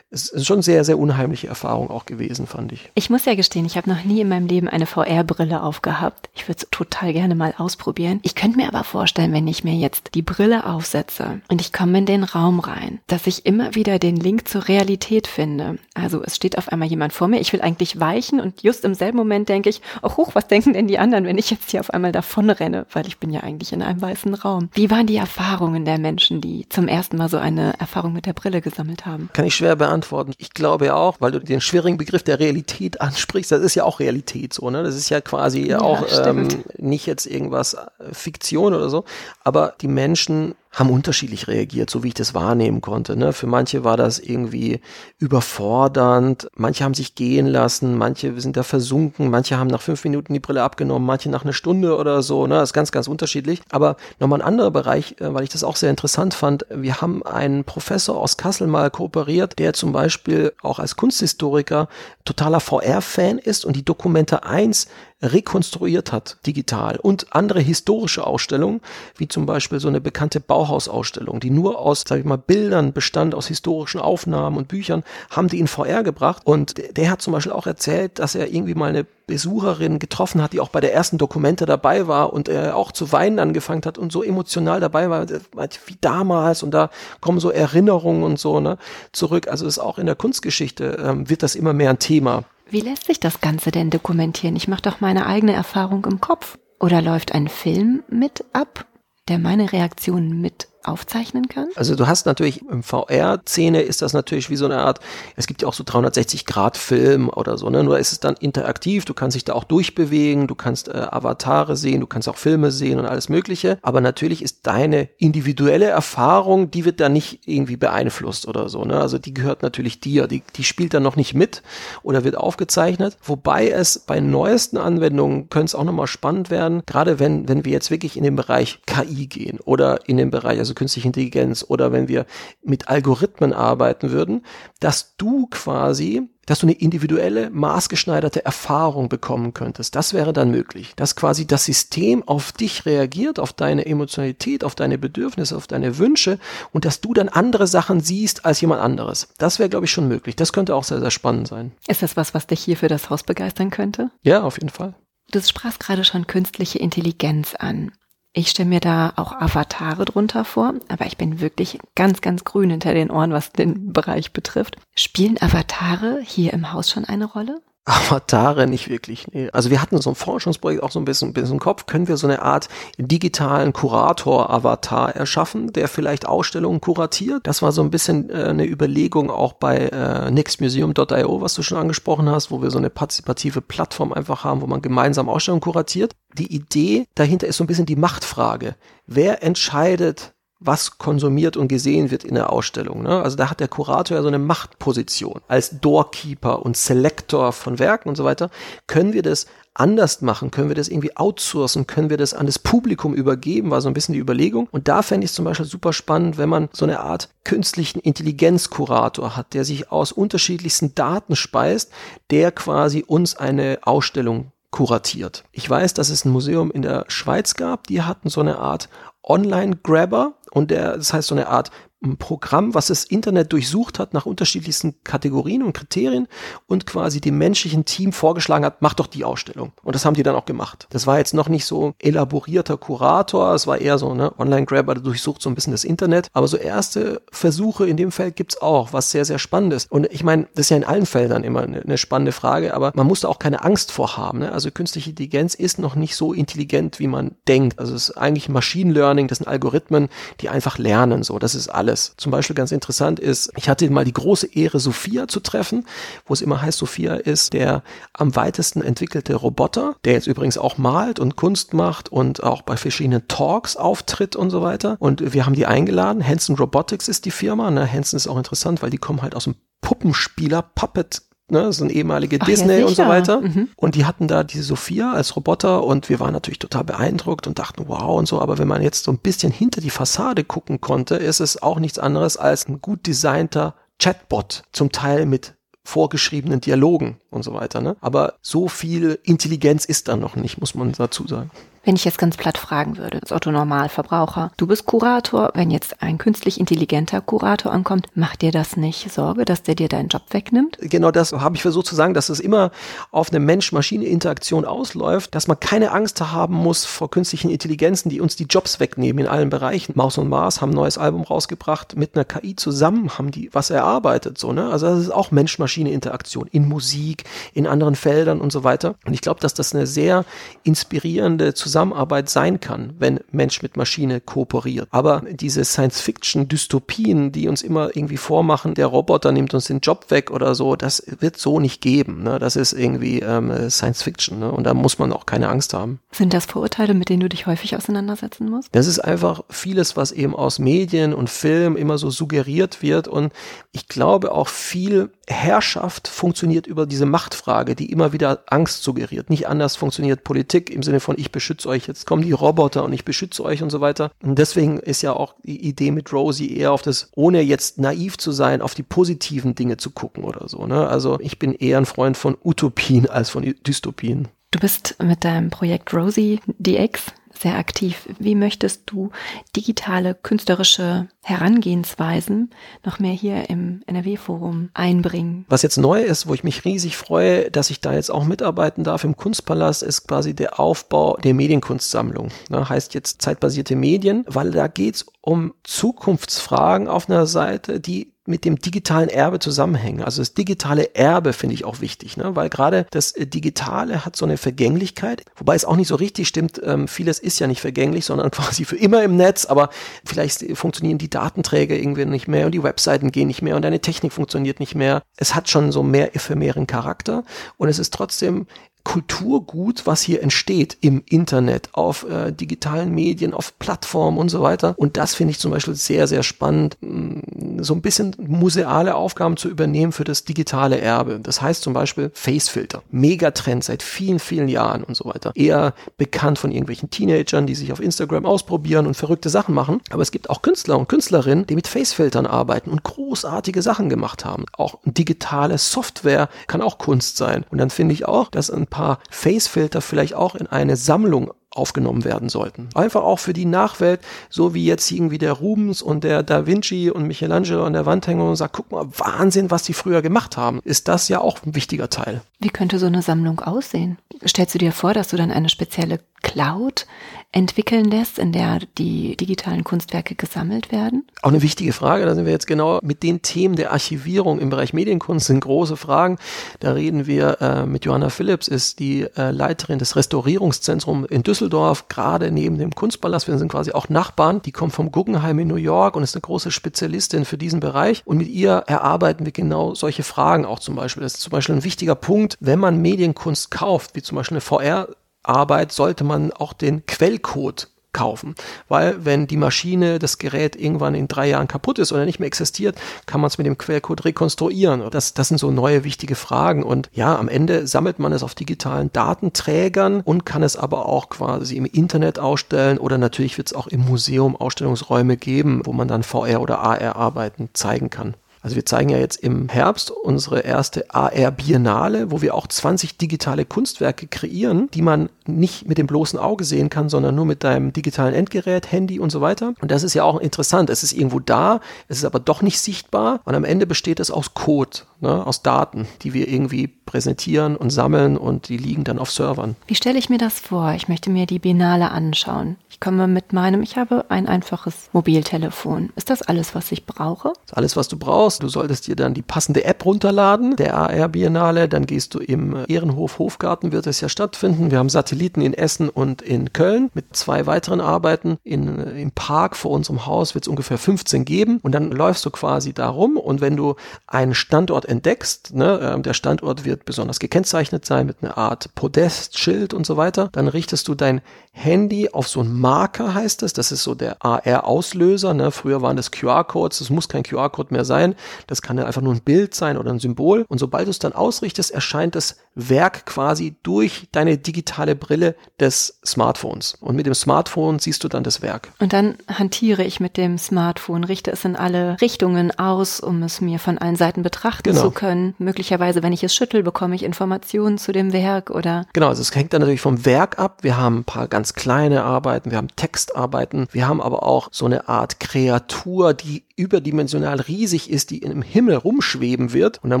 S2: es ist schon sehr, sehr unheimliche Erfahrung auch gewesen, fand ich.
S1: Ich muss ja gestehen, ich habe noch nie in meinem Leben eine VR-Brille aufgehabt. Ich würde es total gerne mal ausprobieren. Ich könnte mir aber vorstellen, wenn ich mir jetzt die Brille aufsetze und ich komme in den Raum rein, dass ich immer wieder den Link zur Realität finde. Also es steht auf einmal jemand vor mir, ich will eigentlich weichen und just im selben Moment denke ich, oh hoch, was denken denn die anderen, wenn ich jetzt hier auf einmal davon renne, weil ich bin ja eigentlich in einem weißen Raum. Wie waren die Erfahrungen der Menschen, die zum ersten Mal so eine Erfahrung mit der Brille gesammelt haben?
S2: Kann ich schwer beantworten beantworten. Ich glaube auch, weil du den schwierigen Begriff der Realität ansprichst, das ist ja auch Realität so, ne? Das ist ja quasi ja, auch ähm, nicht jetzt irgendwas äh, Fiktion oder so, aber die Menschen haben unterschiedlich reagiert, so wie ich das wahrnehmen konnte. Ne? Für manche war das irgendwie überfordernd, manche haben sich gehen lassen, manche sind da versunken, manche haben nach fünf Minuten die Brille abgenommen, manche nach einer Stunde oder so. Ne? Das ist ganz, ganz unterschiedlich. Aber nochmal ein anderer Bereich, äh, weil ich das auch sehr interessant fand. Wir haben einen Professor aus Kassel mal kooperiert, der zum Beispiel auch als Kunsthistoriker totaler VR-Fan ist und die Dokumente 1 rekonstruiert hat, digital. Und andere historische Ausstellungen, wie zum Beispiel so eine bekannte Bauhausausstellung, die nur aus, sag ich mal, Bildern bestand, aus historischen Aufnahmen und Büchern, haben die in VR gebracht. Und der, hat zum Beispiel auch erzählt, dass er irgendwie mal eine Besucherin getroffen hat, die auch bei der ersten Dokumente dabei war und er auch zu weinen angefangen hat und so emotional dabei war, wie damals und da kommen so Erinnerungen und so ne, zurück. Also ist auch in der Kunstgeschichte ähm, wird das immer mehr ein Thema.
S1: Wie lässt sich das Ganze denn dokumentieren? Ich mache doch meine eigene Erfahrung im Kopf. Oder läuft ein Film mit ab, der meine Reaktionen mit aufzeichnen kann?
S2: Also du hast natürlich im VR-Szene ist das natürlich wie so eine Art, es gibt ja auch so 360-Grad-Film oder so, ne? Nur ist es dann interaktiv, du kannst dich da auch durchbewegen, du kannst äh, Avatare sehen, du kannst auch Filme sehen und alles Mögliche. Aber natürlich ist deine individuelle Erfahrung, die wird da nicht irgendwie beeinflusst oder so, ne? Also die gehört natürlich dir, die, die spielt dann noch nicht mit oder wird aufgezeichnet. Wobei es bei neuesten Anwendungen könnte es auch nochmal spannend werden, gerade wenn, wenn wir jetzt wirklich in den Bereich KI gehen oder in den Bereich, also künstliche Intelligenz oder wenn wir mit Algorithmen arbeiten würden, dass du quasi dass du eine individuelle, maßgeschneiderte Erfahrung bekommen könntest. Das wäre dann möglich. Dass quasi das System auf dich reagiert, auf deine Emotionalität, auf deine Bedürfnisse, auf deine Wünsche und dass du dann andere Sachen siehst als jemand anderes. Das wäre, glaube ich, schon möglich. Das könnte auch sehr, sehr spannend sein.
S1: Ist das was, was dich hier für das Haus begeistern könnte?
S2: Ja, auf jeden Fall.
S1: Du sprachst gerade schon künstliche Intelligenz an. Ich stelle mir da auch Avatare drunter vor, aber ich bin wirklich ganz, ganz grün hinter den Ohren, was den Bereich betrifft. Spielen Avatare hier im Haus schon eine Rolle?
S2: Avatare nicht wirklich. Nee. Also wir hatten so ein Forschungsprojekt auch so ein bisschen, ein bisschen im Kopf. Können wir so eine Art digitalen Kurator-Avatar erschaffen, der vielleicht Ausstellungen kuratiert? Das war so ein bisschen äh, eine Überlegung auch bei äh, nextmuseum.io, was du schon angesprochen hast, wo wir so eine partizipative Plattform einfach haben, wo man gemeinsam Ausstellungen kuratiert. Die Idee dahinter ist so ein bisschen die Machtfrage. Wer entscheidet, was konsumiert und gesehen wird in der Ausstellung. Ne? Also da hat der Kurator ja so eine Machtposition. Als Doorkeeper und Selector von Werken und so weiter können wir das anders machen? Können wir das irgendwie outsourcen? Können wir das an das Publikum übergeben? War so ein bisschen die Überlegung. Und da fände ich es zum Beispiel super spannend, wenn man so eine Art künstlichen Intelligenzkurator hat, der sich aus unterschiedlichsten Daten speist, der quasi uns eine Ausstellung kuratiert. Ich weiß, dass es ein Museum in der Schweiz gab, die hatten so eine Art Online-Grabber und der, das heißt so eine Art ein Programm, was das Internet durchsucht hat nach unterschiedlichsten Kategorien und Kriterien und quasi dem menschlichen Team vorgeschlagen hat, mach doch die Ausstellung. Und das haben die dann auch gemacht. Das war jetzt noch nicht so elaborierter Kurator, es war eher so ne Online-Grabber, der durchsucht so ein bisschen das Internet. Aber so erste Versuche in dem Feld gibt's auch, was sehr, sehr spannend ist. Und ich meine, das ist ja in allen Feldern immer eine, eine spannende Frage, aber man muss da auch keine Angst vor haben. Ne? Also künstliche Intelligenz ist noch nicht so intelligent, wie man denkt. Also es ist eigentlich Machine Learning, das sind Algorithmen, die einfach lernen. So, das ist alles alles. Zum Beispiel ganz interessant ist, ich hatte mal die große Ehre, Sophia zu treffen, wo es immer heißt, Sophia ist der am weitesten entwickelte Roboter, der jetzt übrigens auch malt und Kunst macht und auch bei verschiedenen Talks auftritt und so weiter. Und wir haben die eingeladen. Hanson Robotics ist die Firma. Ne? Hanson ist auch interessant, weil die kommen halt aus dem Puppenspieler, Puppet ne, so ein ehemalige
S1: Ach ja,
S2: Disney und so weiter.
S1: Mhm.
S2: Und die hatten da diese Sophia als Roboter und wir waren natürlich total beeindruckt und dachten, wow und so. Aber wenn man jetzt so ein bisschen hinter die Fassade gucken konnte, ist es auch nichts anderes als ein gut designter Chatbot, zum Teil mit vorgeschriebenen Dialogen und so weiter. Ne? Aber so viel Intelligenz ist da noch nicht, muss man dazu sagen.
S1: Wenn ich jetzt ganz platt fragen würde, als Otto Normalverbraucher, du bist Kurator, wenn jetzt ein künstlich intelligenter Kurator ankommt, macht dir das nicht Sorge, dass der dir deinen Job wegnimmt?
S2: Genau das habe ich versucht zu sagen, dass es immer auf eine Mensch-Maschine-Interaktion ausläuft, dass man keine Angst haben muss vor künstlichen Intelligenzen, die uns die Jobs wegnehmen in allen Bereichen. Maus und Mars haben ein neues Album rausgebracht mit einer KI zusammen, haben die was erarbeitet, so, ne? Also das ist auch Mensch-Maschine-Interaktion in Musik, in anderen Feldern und so weiter. Und ich glaube, dass das eine sehr inspirierende Zusammenarbeit sein kann, wenn Mensch mit Maschine kooperiert. Aber diese Science-Fiction-Dystopien, die uns immer irgendwie vormachen, der Roboter nimmt uns den Job weg oder so, das wird so nicht geben. Ne? Das ist irgendwie ähm, Science-Fiction ne? und da muss man auch keine Angst haben.
S1: Sind das Vorurteile, mit denen du dich häufig auseinandersetzen musst?
S2: Das ist einfach vieles, was eben aus Medien und Film immer so suggeriert wird. Und ich glaube auch viel Herrschaft funktioniert über diese Machtfrage, die immer wieder Angst suggeriert. Nicht anders funktioniert Politik im Sinne von ich beschütze euch, jetzt kommen die Roboter und ich beschütze euch und so weiter. Und deswegen ist ja auch die Idee mit Rosie eher auf das, ohne jetzt naiv zu sein, auf die positiven Dinge zu gucken oder so. Ne? Also ich bin eher ein Freund von Utopien als von Dystopien.
S1: Du bist mit deinem Projekt Rosie DX sehr aktiv. Wie möchtest du digitale künstlerische Herangehensweisen noch mehr hier im NRW-Forum einbringen?
S2: Was jetzt neu ist, wo ich mich riesig freue, dass ich da jetzt auch mitarbeiten darf im Kunstpalast, ist quasi der Aufbau der Medienkunstsammlung. Ne, heißt jetzt zeitbasierte Medien, weil da geht's um Zukunftsfragen auf einer Seite, die mit dem digitalen Erbe zusammenhängen. Also das digitale Erbe finde ich auch wichtig, ne? weil gerade das äh, Digitale hat so eine Vergänglichkeit, wobei es auch nicht so richtig stimmt. Ähm, vieles ist ja nicht vergänglich, sondern <laughs> quasi für immer im Netz, aber vielleicht funktionieren die Datenträger irgendwie nicht mehr und die Webseiten gehen nicht mehr und deine Technik funktioniert nicht mehr. Es hat schon so mehr ephemeren Charakter und es ist trotzdem Kulturgut, was hier entsteht im Internet, auf äh, digitalen Medien, auf Plattformen und so weiter. Und das finde ich zum Beispiel sehr, sehr spannend, mh, so ein bisschen museale Aufgaben zu übernehmen für das digitale Erbe. Das heißt zum Beispiel Facefilter. Megatrend seit vielen, vielen Jahren und so weiter. Eher bekannt von irgendwelchen Teenagern, die sich auf Instagram ausprobieren und verrückte Sachen machen. Aber es gibt auch Künstler und Künstlerinnen, die mit Facefiltern arbeiten und großartige Sachen gemacht haben. Auch digitale Software kann auch Kunst sein. Und dann finde ich auch, dass ein paar Facefilter vielleicht auch in eine Sammlung aufgenommen werden sollten. Einfach auch für die Nachwelt, so wie jetzt irgendwie der Rubens und der Da Vinci und Michelangelo an der Wand hängen und sagt, guck mal, Wahnsinn, was die früher gemacht haben. Ist das ja auch ein wichtiger Teil.
S1: Wie könnte so eine Sammlung aussehen? Stellst du dir vor, dass du dann eine spezielle Cloud entwickeln lässt, in der die digitalen Kunstwerke gesammelt werden?
S2: Auch eine wichtige Frage. Da sind wir jetzt genau mit den Themen der Archivierung im Bereich Medienkunst sind große Fragen. Da reden wir äh, mit Johanna Phillips, ist die äh, Leiterin des Restaurierungszentrums in Düsseldorf, gerade neben dem Kunstpalast. Wir sind quasi auch Nachbarn. Die kommt vom Guggenheim in New York und ist eine große Spezialistin für diesen Bereich. Und mit ihr erarbeiten wir genau solche Fragen auch zum Beispiel. Das ist zum Beispiel ein wichtiger Punkt, wenn man Medienkunst kauft, wie zum Beispiel eine VR Arbeit sollte man auch den Quellcode kaufen. Weil wenn die Maschine, das Gerät irgendwann in drei Jahren kaputt ist oder nicht mehr existiert, kann man es mit dem Quellcode rekonstruieren. Das, das sind so neue wichtige Fragen. Und ja, am Ende sammelt man es auf digitalen Datenträgern und kann es aber auch quasi im Internet ausstellen oder natürlich wird es auch im Museum Ausstellungsräume geben, wo man dann VR oder AR-Arbeiten zeigen kann. Also wir zeigen ja jetzt im Herbst unsere erste AR Biennale, wo wir auch 20 digitale Kunstwerke kreieren, die man nicht mit dem bloßen Auge sehen kann, sondern nur mit deinem digitalen Endgerät, Handy und so weiter. Und das ist ja auch interessant. Es ist irgendwo da, es ist aber doch nicht sichtbar und am Ende besteht es aus Code, ne, aus Daten, die wir irgendwie präsentieren und sammeln und die liegen dann auf Servern.
S1: Wie stelle ich mir das vor? Ich möchte mir die Biennale anschauen. Ich komme mit meinem, ich habe ein einfaches Mobiltelefon. Ist das alles, was ich brauche?
S2: Alles, was du brauchst. Du solltest dir dann die passende App runterladen, der AR Biennale. Dann gehst du im Ehrenhof Hofgarten, wird es ja stattfinden. Wir haben Satelliten in Essen und in Köln mit zwei weiteren Arbeiten. In, Im Park vor unserem Haus wird es ungefähr 15 geben. Und dann läufst du quasi da rum. Und wenn du einen Standort entdeckst, ne, der Standort wird wird besonders gekennzeichnet sein mit einer Art Podest, Schild und so weiter. Dann richtest du dein Handy auf so einen Marker, heißt es. Das ist so der AR-Auslöser. Ne? Früher waren das QR-Codes. Das muss kein QR-Code mehr sein. Das kann ja einfach nur ein Bild sein oder ein Symbol. Und sobald du es dann ausrichtest, erscheint das Werk quasi durch deine digitale Brille des Smartphones. Und mit dem Smartphone siehst du dann das Werk.
S1: Und dann hantiere ich mit dem Smartphone, richte es in alle Richtungen aus, um es mir von allen Seiten betrachten genau. zu können. Möglicherweise, wenn ich es schüttel, bekomme ich Informationen zu dem Werk oder.
S2: Genau, also es hängt dann natürlich vom Werk ab. Wir haben ein paar ganz kleine Arbeiten, wir haben Textarbeiten, wir haben aber auch so eine Art Kreatur, die überdimensional riesig ist, die im Himmel rumschweben wird. Und dann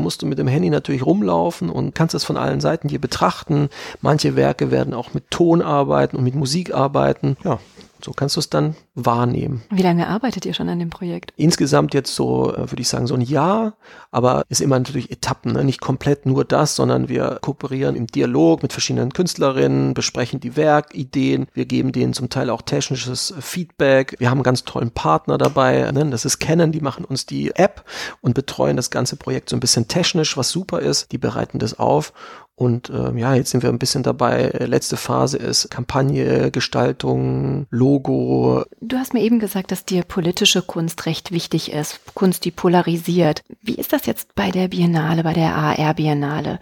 S2: musst du mit dem Handy natürlich rumlaufen und kannst das von allen Seiten hier betrachten. Manche Werke werden auch mit Ton arbeiten und mit Musik arbeiten. Ja, so kannst du es dann wahrnehmen.
S1: Wie lange arbeitet ihr schon an dem Projekt?
S2: Insgesamt jetzt so, äh, würde ich sagen, so ein Jahr, aber ist immer natürlich Etappen, ne? nicht komplett nur das, sondern wir kooperieren im Dialog mit verschiedenen Künstlerinnen, besprechen die Werkideen, wir geben denen zum Teil auch technisches Feedback. Wir haben einen ganz tollen Partner dabei, ne? das ist Canon, die machen uns die App und betreuen das ganze Projekt so ein bisschen technisch, was super ist. Die bereiten das auf und äh, ja, jetzt sind wir ein bisschen dabei. Letzte Phase ist Kampagne, Gestaltung, Logo.
S1: Du hast mir eben gesagt, dass dir politische Kunst recht wichtig ist. Kunst, die polarisiert. Wie ist das jetzt bei der Biennale, bei der AR Biennale?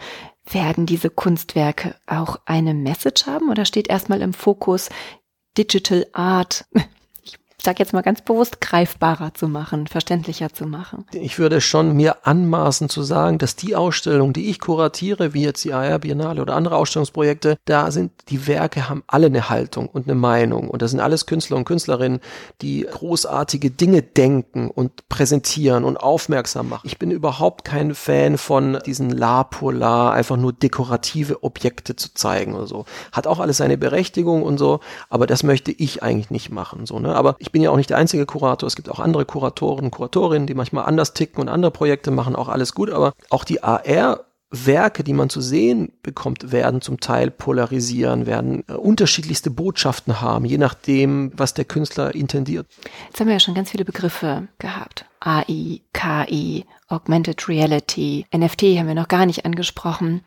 S1: Werden diese Kunstwerke auch eine Message haben oder steht erstmal im Fokus Digital Art? <laughs> sag jetzt mal ganz bewusst, greifbarer zu machen, verständlicher zu machen.
S2: Ich würde schon mir anmaßen zu sagen, dass die Ausstellung, die ich kuratiere, wie jetzt die AR Biennale oder andere Ausstellungsprojekte, da sind die Werke haben alle eine Haltung und eine Meinung und das sind alles Künstler und Künstlerinnen, die großartige Dinge denken und präsentieren und aufmerksam machen. Ich bin überhaupt kein Fan von diesen La Polar, einfach nur dekorative Objekte zu zeigen oder so. Hat auch alles seine Berechtigung und so, aber das möchte ich eigentlich nicht machen, so, ne? Aber ich bin ja auch nicht der einzige Kurator. Es gibt auch andere Kuratoren, Kuratorinnen, die manchmal anders ticken und andere Projekte machen auch alles gut. Aber auch die AR Werke, die man zu sehen bekommt, werden zum Teil polarisieren, werden äh, unterschiedlichste Botschaften haben, je nachdem, was der Künstler intendiert.
S1: Jetzt haben wir ja schon ganz viele Begriffe gehabt. AI, KI, Augmented Reality, NFT haben wir noch gar nicht angesprochen.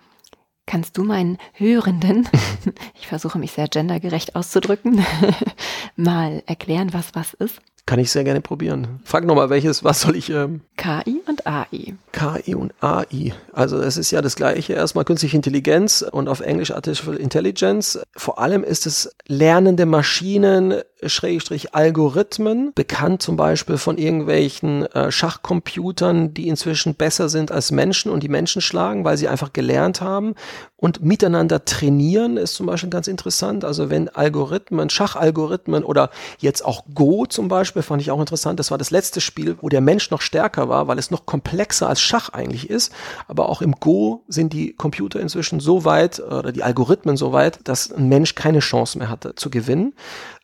S1: Kannst du meinen Hörenden, <laughs> ich versuche mich sehr gendergerecht auszudrücken, <laughs> mal erklären, was was ist?
S2: Kann ich sehr gerne probieren. Frag nochmal, welches, was soll ich? Ähm
S1: KI und AI.
S2: KI und AI. Also es ist ja das gleiche. Erstmal künstliche Intelligenz und auf Englisch Artificial Intelligence. Vor allem ist es lernende Maschinen, Schrägstrich Algorithmen, bekannt zum Beispiel von irgendwelchen äh, Schachcomputern, die inzwischen besser sind als Menschen und die Menschen schlagen, weil sie einfach gelernt haben. Und miteinander trainieren ist zum Beispiel ganz interessant. Also wenn Algorithmen, Schachalgorithmen oder jetzt auch Go zum Beispiel, fand ich auch interessant. Das war das letzte Spiel, wo der Mensch noch stärker war, weil es noch komplexer als Schach eigentlich ist. Aber auch im Go sind die Computer inzwischen so weit oder die Algorithmen so weit, dass ein Mensch keine Chance mehr hatte zu gewinnen.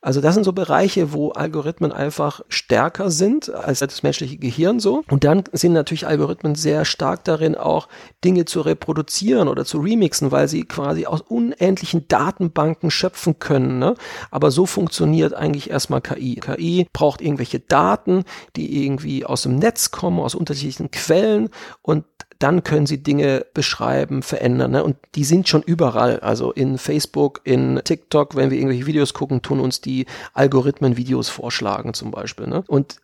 S2: Also das sind so Bereiche, wo Algorithmen einfach stärker sind als das menschliche Gehirn so. Und dann sind natürlich Algorithmen sehr stark darin, auch Dinge zu reproduzieren oder zu remixen, weil sie quasi aus unendlichen Datenbanken schöpfen können. Ne? Aber so funktioniert eigentlich erstmal KI. KI braucht irgendwelche Daten, die irgendwie aus dem Netz kommen, aus unterschiedlichen Quellen und dann können sie Dinge beschreiben, verändern. Ne? Und die sind schon überall. Also in Facebook, in TikTok, wenn wir irgendwelche Videos gucken, tun uns die Algorithmen Videos vorschlagen zum Beispiel. Ne? Und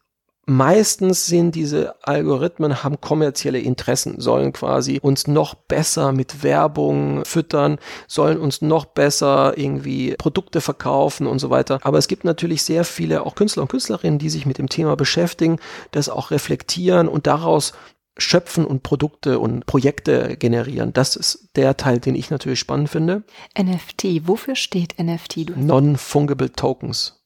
S2: meistens sind diese Algorithmen, haben kommerzielle Interessen, sollen quasi uns noch besser mit Werbung füttern, sollen uns noch besser irgendwie Produkte verkaufen und so weiter. Aber es gibt natürlich sehr viele auch Künstler und Künstlerinnen, die sich mit dem Thema beschäftigen, das auch reflektieren und daraus schöpfen und Produkte und Projekte generieren. Das ist der Teil, den ich natürlich spannend finde.
S1: NFT, wofür steht NFT?
S2: Non-Fungible Tokens.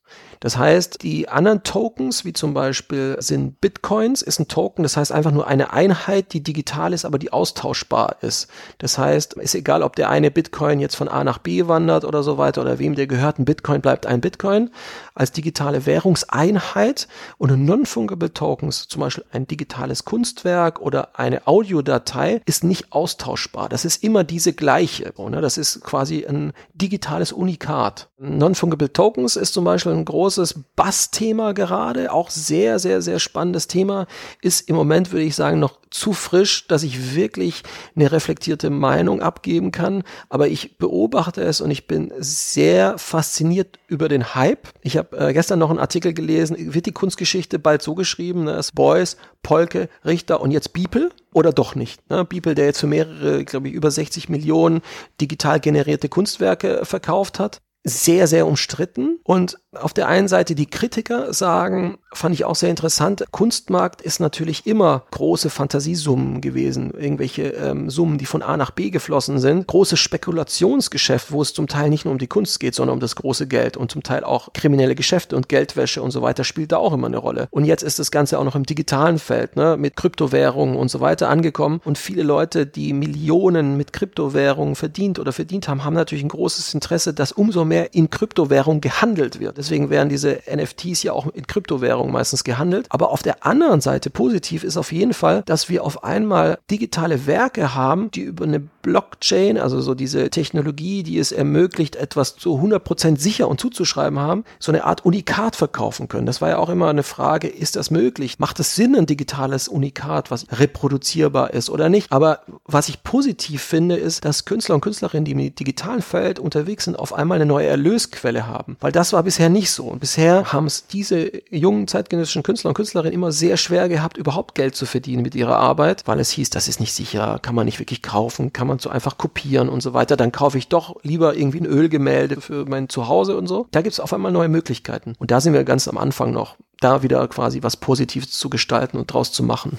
S2: Das heißt, die anderen Tokens, wie zum Beispiel sind Bitcoins, ist ein Token, das heißt einfach nur eine Einheit, die digital ist, aber die austauschbar ist. Das heißt, ist egal, ob der eine Bitcoin jetzt von A nach B wandert oder so weiter oder wem der gehört, ein Bitcoin bleibt ein Bitcoin als digitale Währungseinheit und Non-Fungible Tokens, zum Beispiel ein digitales Kunstwerk oder eine Audiodatei, ist nicht austauschbar. Das ist immer diese gleiche. Das ist quasi ein digitales Unikat. Non-Fungible Tokens ist zum Beispiel ein großes großes Bass-Thema gerade, auch sehr, sehr, sehr spannendes Thema, ist im Moment, würde ich sagen, noch zu frisch, dass ich wirklich eine reflektierte Meinung abgeben kann. Aber ich beobachte es und ich bin sehr fasziniert über den Hype. Ich habe äh, gestern noch einen Artikel gelesen, wird die Kunstgeschichte bald so geschrieben, ne? Beuys, Polke, Richter und jetzt Biepel oder doch nicht. Ne? Beeple, der jetzt für mehrere, glaube ich, über 60 Millionen digital generierte Kunstwerke verkauft hat. Sehr, sehr umstritten. Und auf der einen Seite die Kritiker sagen, fand ich auch sehr interessant, Kunstmarkt ist natürlich immer große Fantasiesummen gewesen, irgendwelche ähm, Summen, die von A nach B geflossen sind, großes Spekulationsgeschäft, wo es zum Teil nicht nur um die Kunst geht, sondern um das große Geld und zum Teil auch kriminelle Geschäfte und Geldwäsche und so weiter spielt da auch immer eine Rolle. Und jetzt ist das Ganze auch noch im digitalen Feld, ne, mit Kryptowährungen und so weiter angekommen und viele Leute, die Millionen mit Kryptowährungen verdient oder verdient haben, haben natürlich ein großes Interesse, dass umso mehr in Kryptowährungen gehandelt wird. Deswegen werden diese NFTs ja auch in Kryptowährungen meistens gehandelt. Aber auf der anderen Seite positiv ist auf jeden Fall, dass wir auf einmal digitale Werke haben, die über eine Blockchain, also so diese Technologie, die es ermöglicht, etwas zu 100% sicher und zuzuschreiben haben, so eine Art Unikat verkaufen können. Das war ja auch immer eine Frage, ist das möglich? Macht es Sinn, ein digitales Unikat, was reproduzierbar ist oder nicht? Aber was ich positiv finde, ist, dass Künstler und Künstlerinnen, die im digitalen Feld unterwegs sind, auf einmal eine neue Erlösquelle haben. Weil das war bisher nicht so. Und bisher haben es diese jungen zeitgenössischen Künstler und Künstlerinnen immer sehr schwer gehabt, überhaupt Geld zu verdienen mit ihrer Arbeit, weil es hieß, das ist nicht sicher, kann man nicht wirklich kaufen, kann man so einfach kopieren und so weiter. Dann kaufe ich doch lieber irgendwie ein Ölgemälde für mein Zuhause und so. Da gibt es auf einmal neue Möglichkeiten. Und da sind wir ganz am Anfang noch, da wieder quasi was Positives zu gestalten und draus zu machen.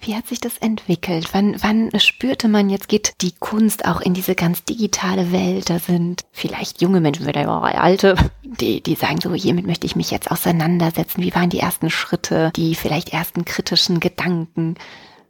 S1: Wie hat sich das entwickelt? Wann, wann spürte man, jetzt geht die Kunst auch in diese ganz digitale Welt? Da sind vielleicht junge Menschen, vielleicht auch alte, die, die sagen so, hiermit möchte ich mich jetzt auseinandersetzen. Wie waren die ersten Schritte, die vielleicht ersten kritischen Gedanken?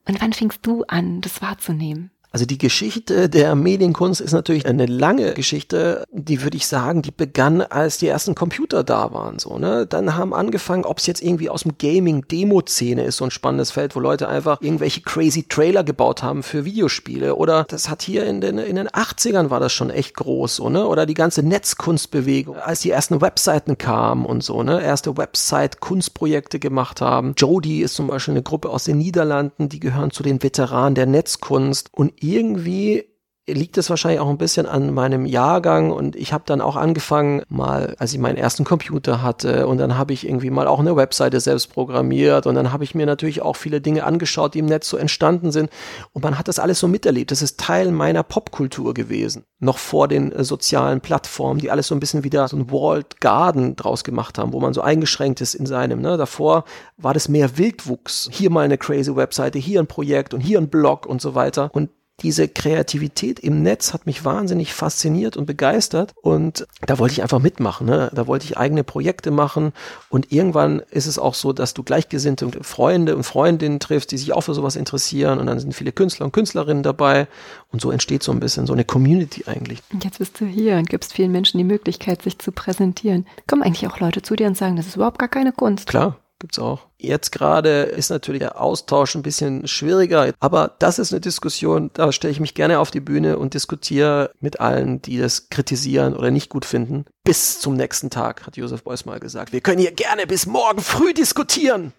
S1: Und wann fingst du an, das wahrzunehmen?
S2: Also die Geschichte der Medienkunst ist natürlich eine lange Geschichte, die würde ich sagen, die begann, als die ersten Computer da waren. So, ne? Dann haben angefangen, ob es jetzt irgendwie aus dem Gaming-Demo-Szene ist, so ein spannendes Feld, wo Leute einfach irgendwelche crazy Trailer gebaut haben für Videospiele. Oder das hat hier in den, in den 80ern war das schon echt groß, so, ne? Oder die ganze Netzkunstbewegung, als die ersten Webseiten kamen und so, ne? Erste Website-Kunstprojekte gemacht haben. Jody ist zum Beispiel eine Gruppe aus den Niederlanden, die gehören zu den Veteranen der Netzkunst. Und irgendwie liegt es wahrscheinlich auch ein bisschen an meinem Jahrgang und ich habe dann auch angefangen, mal, als ich meinen ersten Computer hatte und dann habe ich irgendwie mal auch eine Webseite selbst programmiert und dann habe ich mir natürlich auch viele Dinge angeschaut, die im Netz so entstanden sind und man hat das alles so miterlebt. Das ist Teil meiner Popkultur gewesen, noch vor den äh, sozialen Plattformen, die alles so ein bisschen wieder so ein Walled Garden draus gemacht haben, wo man so eingeschränkt ist in seinem. Ne? Davor war das mehr Wildwuchs. Hier mal eine crazy Webseite, hier ein Projekt und hier ein Blog und so weiter und diese Kreativität im Netz hat mich wahnsinnig fasziniert und begeistert und da wollte ich einfach mitmachen. Ne? Da wollte ich eigene Projekte machen und irgendwann ist es auch so, dass du gleichgesinnte Freunde und Freundinnen triffst, die sich auch für sowas interessieren und dann sind viele Künstler und Künstlerinnen dabei und so entsteht so ein bisschen so eine Community eigentlich.
S1: Und jetzt bist du hier und gibst vielen Menschen die Möglichkeit, sich zu präsentieren. Kommen eigentlich auch Leute zu dir und sagen, das ist überhaupt gar keine Kunst.
S2: Klar, gibt's auch. Jetzt gerade ist natürlich der Austausch ein bisschen schwieriger, aber das ist eine Diskussion, da stelle ich mich gerne auf die Bühne und diskutiere mit allen, die das kritisieren oder nicht gut finden. Bis zum nächsten Tag, hat Josef Beuys mal gesagt. Wir können hier gerne bis morgen früh diskutieren.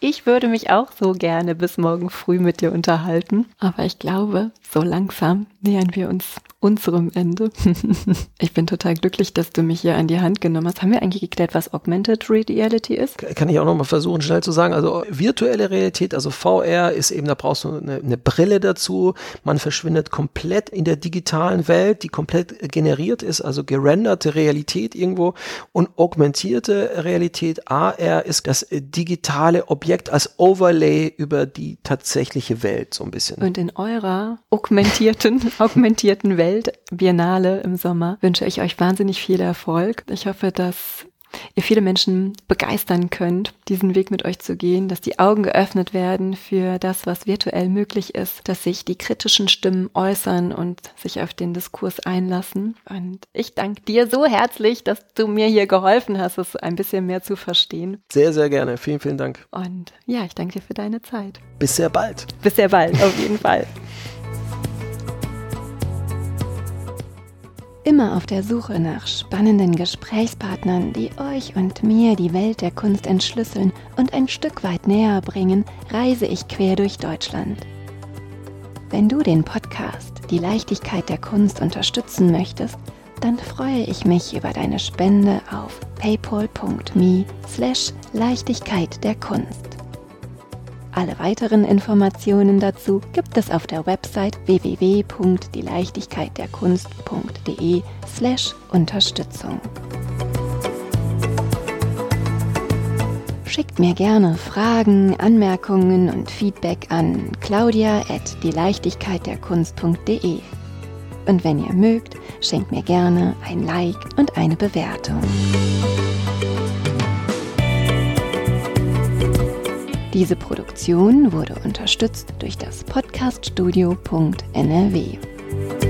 S1: Ich würde mich auch so gerne bis morgen früh mit dir unterhalten, aber ich glaube, so langsam nähern wir uns unserem Ende. <laughs> ich bin total glücklich, dass du mich hier an die Hand genommen hast. Haben wir eigentlich geklärt, was Augmented Reality ist?
S2: Kann ich auch noch mal versuchen, schnell zu sagen. Also virtuelle Realität, also VR ist eben, da brauchst du eine, eine Brille dazu. Man verschwindet komplett in der digitalen Welt, die komplett generiert ist, also gerenderte Realität irgendwo. Und augmentierte Realität, AR, ist das digitale Objekt als Overlay über die tatsächliche Welt so ein bisschen.
S1: Und in eurer augmentierten, augmentierten Welt Weltbiennale im Sommer wünsche ich euch wahnsinnig viel Erfolg. Ich hoffe, dass ihr viele Menschen begeistern könnt, diesen Weg mit euch zu gehen, dass die Augen geöffnet werden für das, was virtuell möglich ist, dass sich die kritischen Stimmen äußern und sich auf den Diskurs einlassen. Und ich danke dir so herzlich, dass du mir hier geholfen hast, es ein bisschen mehr zu verstehen.
S2: Sehr, sehr gerne. Vielen, vielen Dank.
S1: Und ja, ich danke dir für deine Zeit.
S2: Bis sehr bald.
S1: Bis sehr bald, auf jeden Fall. Immer auf der Suche nach spannenden Gesprächspartnern, die euch und mir die Welt der Kunst entschlüsseln und ein Stück weit näher bringen, reise ich quer durch Deutschland. Wenn du den Podcast Die Leichtigkeit der Kunst unterstützen möchtest, dann freue ich mich über deine Spende auf paypal.me slash Leichtigkeit der Kunst. Alle weiteren Informationen dazu gibt es auf der Website www.dieleichtigkeitderkunst.de slash Unterstützung. Schickt mir gerne Fragen, Anmerkungen und Feedback an claudia at dieleichtigkeitderkunst.de. Und wenn ihr mögt, schenkt mir gerne ein Like und eine Bewertung. Diese Produktion wurde unterstützt durch das Podcaststudio.nrw.